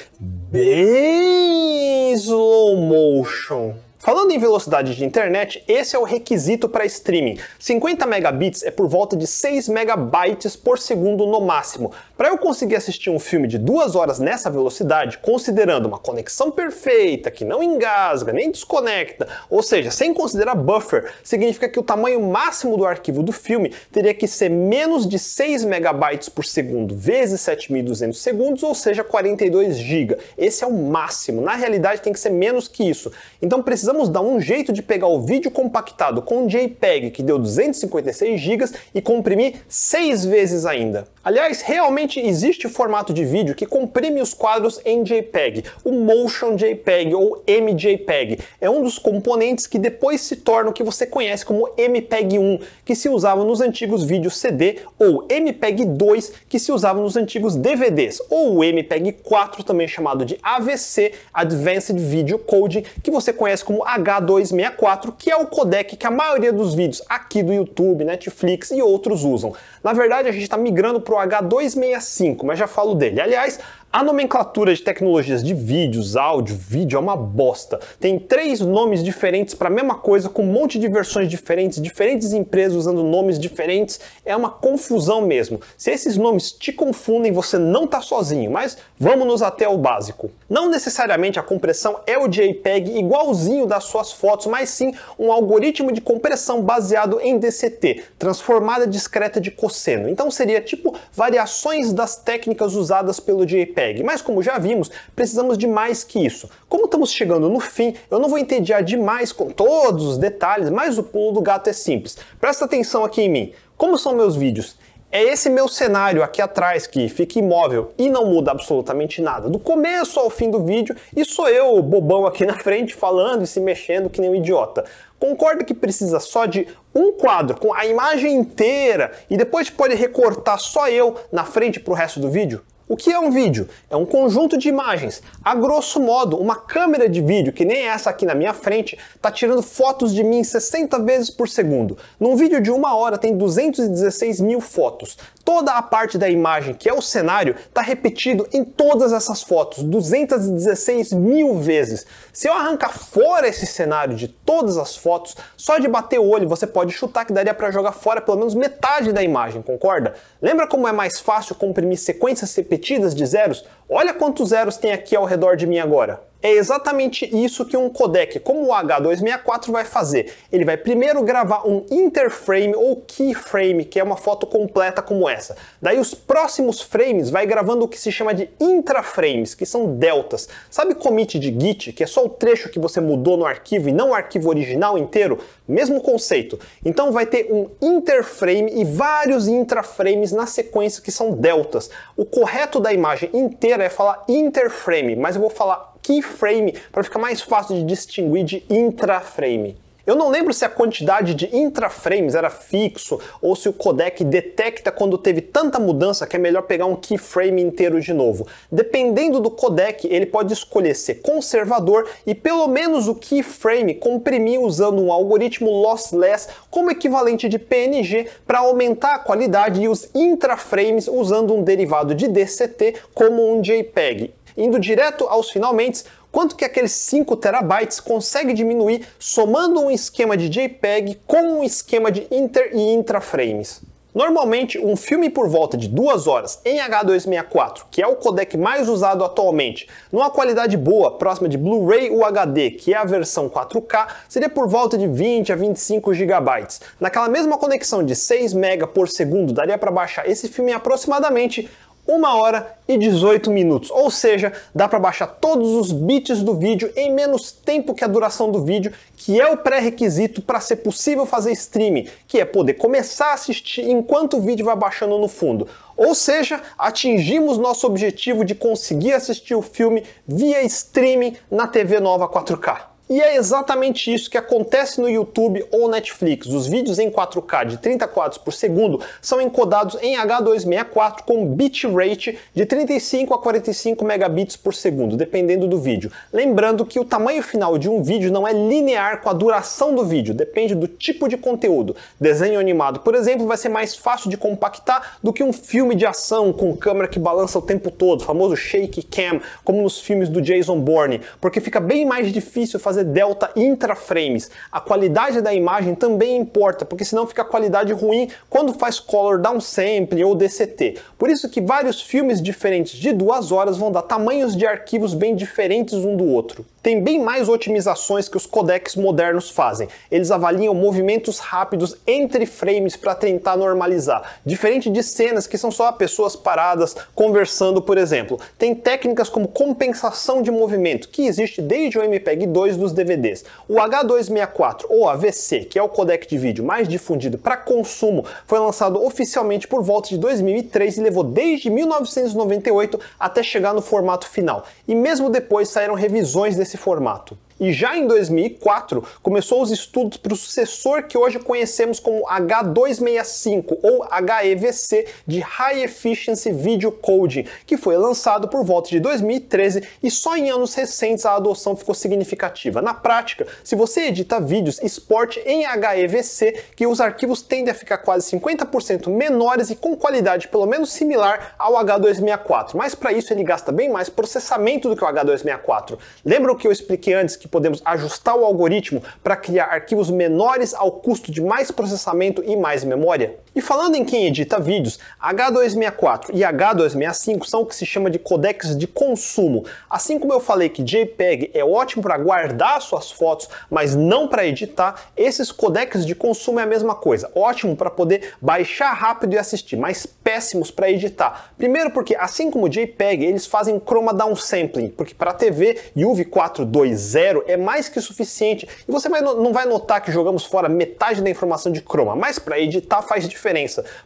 bem slow motion. Falando em velocidade de internet, esse é o requisito para streaming. 50 megabits é por volta de 6 megabytes por segundo no máximo. Para eu conseguir assistir um filme de duas horas nessa velocidade, considerando uma conexão perfeita, que não engasga nem desconecta, ou seja, sem considerar buffer, significa que o tamanho máximo do arquivo do filme teria que ser menos de 6 megabytes por segundo vezes 7.200 segundos, ou seja, 42 GB. Esse é o máximo. Na realidade, tem que ser menos que isso. Então precisamos dar um jeito de pegar o vídeo compactado com JPEG, que deu 256 GB, e comprimir seis vezes ainda. Aliás, realmente existe formato de vídeo que comprime os quadros em JPEG, o Motion JPEG ou MJPEG. É um dos componentes que depois se torna o que você conhece como MPEG-1, que se usava nos antigos vídeos CD, ou MPEG-2, que se usava nos antigos DVDs, ou o MPEG-4, também chamado de AVC, Advanced Video Coding, que você conhece como H264, que é o codec que a maioria dos vídeos aqui do YouTube, Netflix e outros usam. Na verdade, a gente está migrando para o H265, mas já falo dele. Aliás, a nomenclatura de tecnologias de vídeos, áudio, vídeo é uma bosta. Tem três nomes diferentes para a mesma coisa, com um monte de versões diferentes, diferentes empresas usando nomes diferentes. É uma confusão mesmo. Se esses nomes te confundem, você não está sozinho, mas vamos nos até o básico. Não necessariamente a compressão é o JPEG igualzinho das suas fotos, mas sim um algoritmo de compressão baseado em DCT, transformada discreta de cosseno. Então seria tipo variações das técnicas usadas pelo JPEG Mas como já vimos, precisamos de mais que isso. Como estamos chegando no fim, eu não vou entediar demais com todos os detalhes, mas o pulo do gato é simples. Presta atenção aqui em mim. Como são meus vídeos? É esse meu cenário aqui atrás que fica imóvel e não muda absolutamente nada, do começo ao fim do vídeo, e sou eu, bobão aqui na frente, falando e se mexendo que nem um idiota. Concorda que precisa só de um quadro com a imagem inteira e depois pode recortar só eu na frente para o resto do vídeo? O que é um vídeo? É um conjunto de imagens. A grosso modo, uma câmera de vídeo, que nem essa aqui na minha frente, está tirando fotos de mim 60 vezes por segundo. Num vídeo de uma hora tem 216 mil fotos. Toda a parte da imagem, que é o cenário, está repetido em todas essas fotos, 216 mil vezes. Se eu arrancar fora esse cenário de todas as fotos, só de bater o olho você pode chutar que daria para jogar fora pelo menos metade da imagem, concorda? Lembra como é mais fácil comprimir sequências repetidas repetidas de zeros, olha quantos zeros tem aqui ao redor de mim agora. É exatamente isso que um codec como o H264 vai fazer. Ele vai primeiro gravar um interframe ou keyframe, que é uma foto completa como essa. Daí os próximos frames vai gravando o que se chama de intraframes, que são deltas. Sabe commit de Git, que é só o trecho que você mudou no arquivo e não o arquivo original inteiro? Mesmo conceito. Então vai ter um interframe e vários intraframes na sequência que são deltas. O correto da imagem inteira é falar interframe, mas eu vou falar keyframe para ficar mais fácil de distinguir de intraframe. Eu não lembro se a quantidade de intraframes era fixo ou se o codec detecta quando teve tanta mudança que é melhor pegar um keyframe inteiro de novo. Dependendo do codec, ele pode escolher ser conservador e pelo menos o keyframe comprimir usando um algoritmo lossless como equivalente de PNG para aumentar a qualidade e os intraframes usando um derivado de DCT como um JPEG. Indo direto aos finalmente, quanto que aqueles 5 terabytes consegue diminuir somando um esquema de JPEG com um esquema de inter e intraframes. Normalmente, um filme por volta de 2 horas em H264, que é o codec mais usado atualmente, numa qualidade boa, próxima de Blu-ray UHD, que é a versão 4K, seria por volta de 20 a 25 GB. Naquela mesma conexão de 6 MB por segundo, daria para baixar esse filme aproximadamente 1 hora e 18 minutos, ou seja, dá para baixar todos os bits do vídeo em menos tempo que a duração do vídeo, que é o pré-requisito para ser possível fazer streaming, que é poder começar a assistir enquanto o vídeo vai baixando no fundo. Ou seja, atingimos nosso objetivo de conseguir assistir o filme via streaming na TV nova 4K. E é exatamente isso que acontece no YouTube ou Netflix. Os vídeos em 4K de 30 quadros por segundo são encodados em H264 com bitrate de 35 a 45 megabits por segundo, dependendo do vídeo. Lembrando que o tamanho final de um vídeo não é linear com a duração do vídeo, depende do tipo de conteúdo. Desenho animado, por exemplo, vai ser mais fácil de compactar do que um filme de ação com câmera que balança o tempo todo, famoso shake cam, como nos filmes do Jason Bourne, porque fica bem mais difícil fazer fazer delta intraframes. A qualidade da imagem também importa, porque senão fica a qualidade ruim quando faz color downsample ou DCT. Por isso que vários filmes diferentes de duas horas vão dar tamanhos de arquivos bem diferentes um do outro tem bem mais otimizações que os codecs modernos fazem. Eles avaliam movimentos rápidos entre frames para tentar normalizar, diferente de cenas que são só pessoas paradas conversando, por exemplo. Tem técnicas como compensação de movimento, que existe desde o MPEG 2 dos DVDs. O H264 ou AVC, que é o codec de vídeo mais difundido para consumo, foi lançado oficialmente por volta de 2003 e levou desde 1998 até chegar no formato final. E mesmo depois saíram revisões desse nesse formato. E já em 2004 começou os estudos para o sucessor que hoje conhecemos como H265 ou HEVC de High Efficiency Video Coding, que foi lançado por volta de 2013 e só em anos recentes a adoção ficou significativa. Na prática, se você edita vídeos, exporte em HEVC, que os arquivos tendem a ficar quase 50% menores e com qualidade pelo menos similar ao H264, mas para isso ele gasta bem mais processamento do que o H264. Lembra o que eu expliquei antes que podemos ajustar o algoritmo para criar arquivos menores ao custo de mais processamento e mais memória? E falando em quem edita vídeos, H264 e H265 são o que se chama de codecs de consumo. Assim como eu falei que JPEG é ótimo para guardar suas fotos, mas não para editar, esses codecs de consumo é a mesma coisa. Ótimo para poder baixar rápido e assistir, mas péssimos para editar. Primeiro porque assim como JPEG, eles fazem chroma downsampling, porque para TV UV 420 é mais que suficiente e você vai, não vai notar que jogamos fora metade da informação de chroma, mas para editar faz diferença,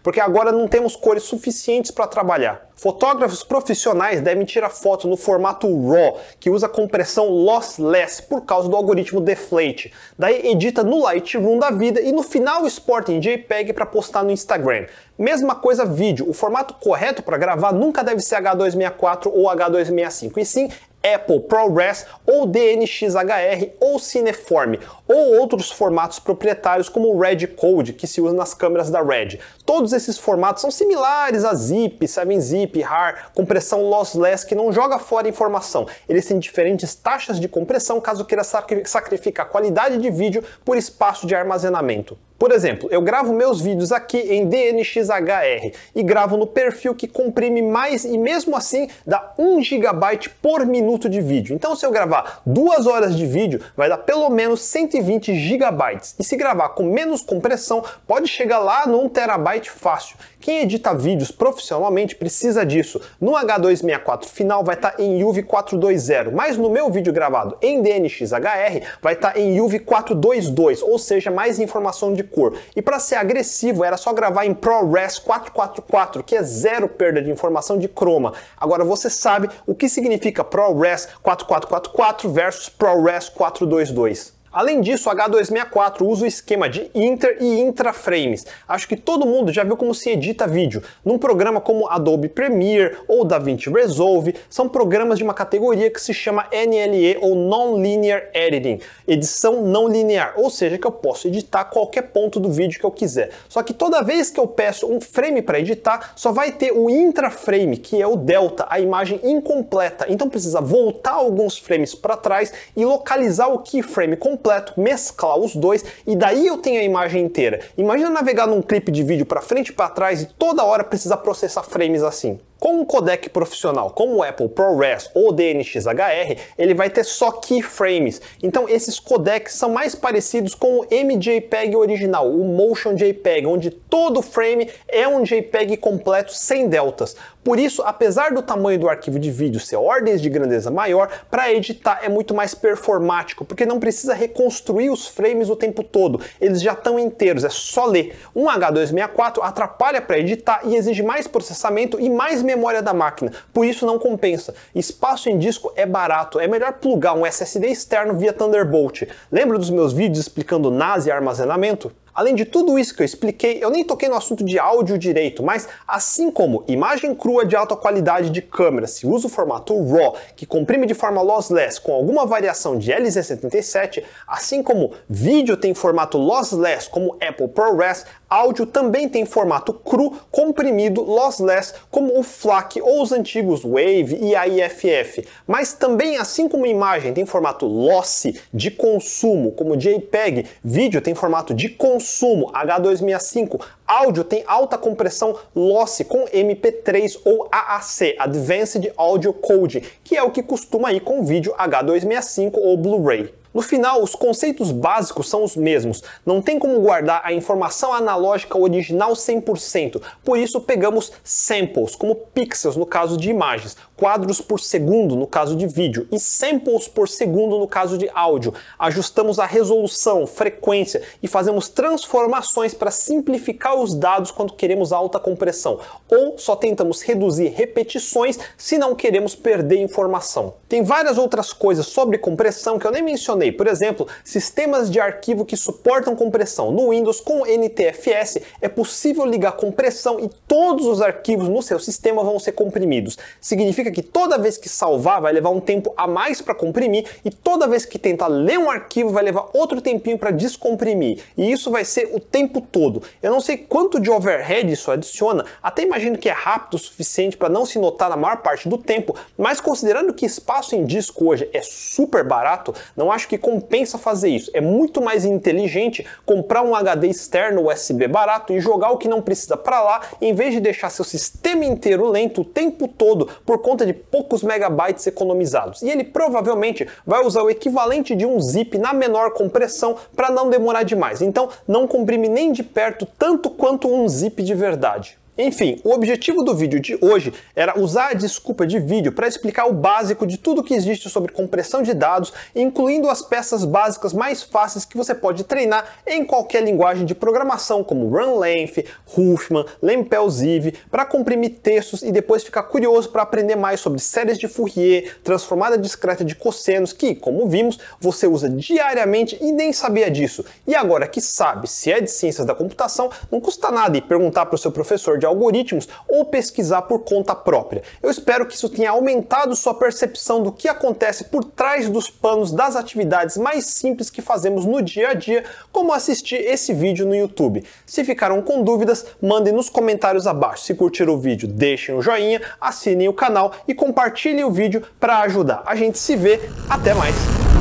porque agora não temos cores suficientes para trabalhar. Fotógrafos profissionais devem tirar foto no formato RAW, que usa compressão lossless por causa do algoritmo Deflate. Daí edita no Lightroom da vida e no final exporta em JPEG para postar no Instagram. Mesma coisa vídeo, o formato correto para gravar nunca deve ser H264 ou H265, e sim Apple ProRes ou DNxHR ou Cineform, ou outros formatos proprietários como o Red Code, que se usa nas câmeras da Red. Todos esses formatos são similares a Zip, 7-Zip, RAR, compressão lossless que não joga fora informação. Eles têm diferentes taxas de compressão caso queira sacrificar qualidade de vídeo por espaço de armazenamento. Por exemplo, eu gravo meus vídeos aqui em DNxHR e gravo no perfil que comprime mais e mesmo assim dá 1 GB por minuto de vídeo. Então se eu gravar duas horas de vídeo, vai dar pelo menos 120 GB. E se gravar com menos compressão, pode chegar lá no 1 TB fácil. Quem edita vídeos profissionalmente precisa disso. No H264 final vai estar tá em UV 420, mas no meu vídeo gravado em DNxHR vai estar tá em UV 422, ou seja, mais informação de cor. E para ser agressivo era só gravar em ProRes 444, que é zero perda de informação de croma. Agora você sabe o que significa ProRes 4444 versus ProRes 422. Além disso, o H264 usa o esquema de inter e intra frames. Acho que todo mundo já viu como se edita vídeo. Num programa como Adobe Premiere ou DaVinci Resolve, são programas de uma categoria que se chama NLE ou Non-Linear Editing, edição não linear, ou seja, que eu posso editar qualquer ponto do vídeo que eu quiser. Só que toda vez que eu peço um frame para editar, só vai ter o intra-frame, que é o delta, a imagem incompleta. Então precisa voltar alguns frames para trás e localizar o keyframe completo, mesclar os dois e daí eu tenho a imagem inteira. Imagina navegar num clipe de vídeo para frente e para trás e toda hora precisar processar frames assim. Com um codec profissional como o Apple ProRes ou DNxHR, ele vai ter só keyframes. Então esses codecs são mais parecidos com o MJPEG original, o Motion JPEG, onde todo frame é um JPEG completo sem deltas. Por isso, apesar do tamanho do arquivo de vídeo ser ordens de grandeza maior, para editar é muito mais performático, porque não precisa reconstruir os frames o tempo todo, eles já estão inteiros, é só ler. Um H264 atrapalha para editar e exige mais processamento e mais memória da máquina, por isso não compensa. Espaço em disco é barato, é melhor plugar um SSD externo via Thunderbolt. Lembra dos meus vídeos explicando NAS e armazenamento? Além de tudo isso que eu expliquei, eu nem toquei no assunto de áudio direito, mas assim como imagem crua de alta qualidade de câmera se usa o formato RAW, que comprime de forma lossless com alguma variação de LZ77, assim como vídeo tem formato lossless como Apple ProRes, áudio também tem formato cru comprimido lossless como o FLAC ou os antigos Wave e AIFF. Mas também, assim como imagem tem formato lossy de consumo como JPEG, vídeo tem formato de consumo consumo H265, áudio tem alta compressão lossy com MP3 ou AAC, Advanced Audio Code, que é o que costuma ir com vídeo H265 ou Blu-ray. No final, os conceitos básicos são os mesmos. Não tem como guardar a informação analógica original 100%. Por isso, pegamos samples, como pixels no caso de imagens, quadros por segundo no caso de vídeo e samples por segundo no caso de áudio. Ajustamos a resolução, frequência e fazemos transformações para simplificar os dados quando queremos alta compressão. Ou só tentamos reduzir repetições se não queremos perder informação. Tem várias outras coisas sobre compressão que eu nem mencionei mencionei, por exemplo, sistemas de arquivo que suportam compressão. No Windows, com NTFS, é possível ligar compressão e todos os arquivos no seu sistema vão ser comprimidos. Significa que toda vez que salvar vai levar um tempo a mais para comprimir e toda vez que tentar ler um arquivo vai levar outro tempinho para descomprimir. E isso vai ser o tempo todo. Eu não sei quanto de overhead isso adiciona, até imagino que é rápido o suficiente para não se notar na maior parte do tempo, mas considerando que espaço em disco hoje é super barato, não acho que que compensa fazer isso. É muito mais inteligente comprar um HD externo USB barato e jogar o que não precisa para lá, em vez de deixar seu sistema inteiro lento o tempo todo por conta de poucos megabytes economizados. E ele provavelmente vai usar o equivalente de um zip na menor compressão para não demorar demais. Então, não comprime nem de perto tanto quanto um zip de verdade. Enfim, o objetivo do vídeo de hoje era usar a desculpa de vídeo para explicar o básico de tudo que existe sobre compressão de dados, incluindo as peças básicas mais fáceis que você pode treinar em qualquer linguagem de programação, como RunLength, Huffman, LampelZiv, para comprimir textos e depois ficar curioso para aprender mais sobre séries de Fourier, transformada discreta de cossenos, que, como vimos, você usa diariamente e nem sabia disso. E agora que sabe se é de ciências da computação, não custa nada ir perguntar para o seu professor de de algoritmos ou pesquisar por conta própria. Eu espero que isso tenha aumentado sua percepção do que acontece por trás dos panos das atividades mais simples que fazemos no dia a dia, como assistir esse vídeo no YouTube. Se ficaram com dúvidas, mandem nos comentários abaixo. Se curtiram o vídeo, deixem o um joinha, assinem o canal e compartilhem o vídeo para ajudar. A gente se vê, até mais!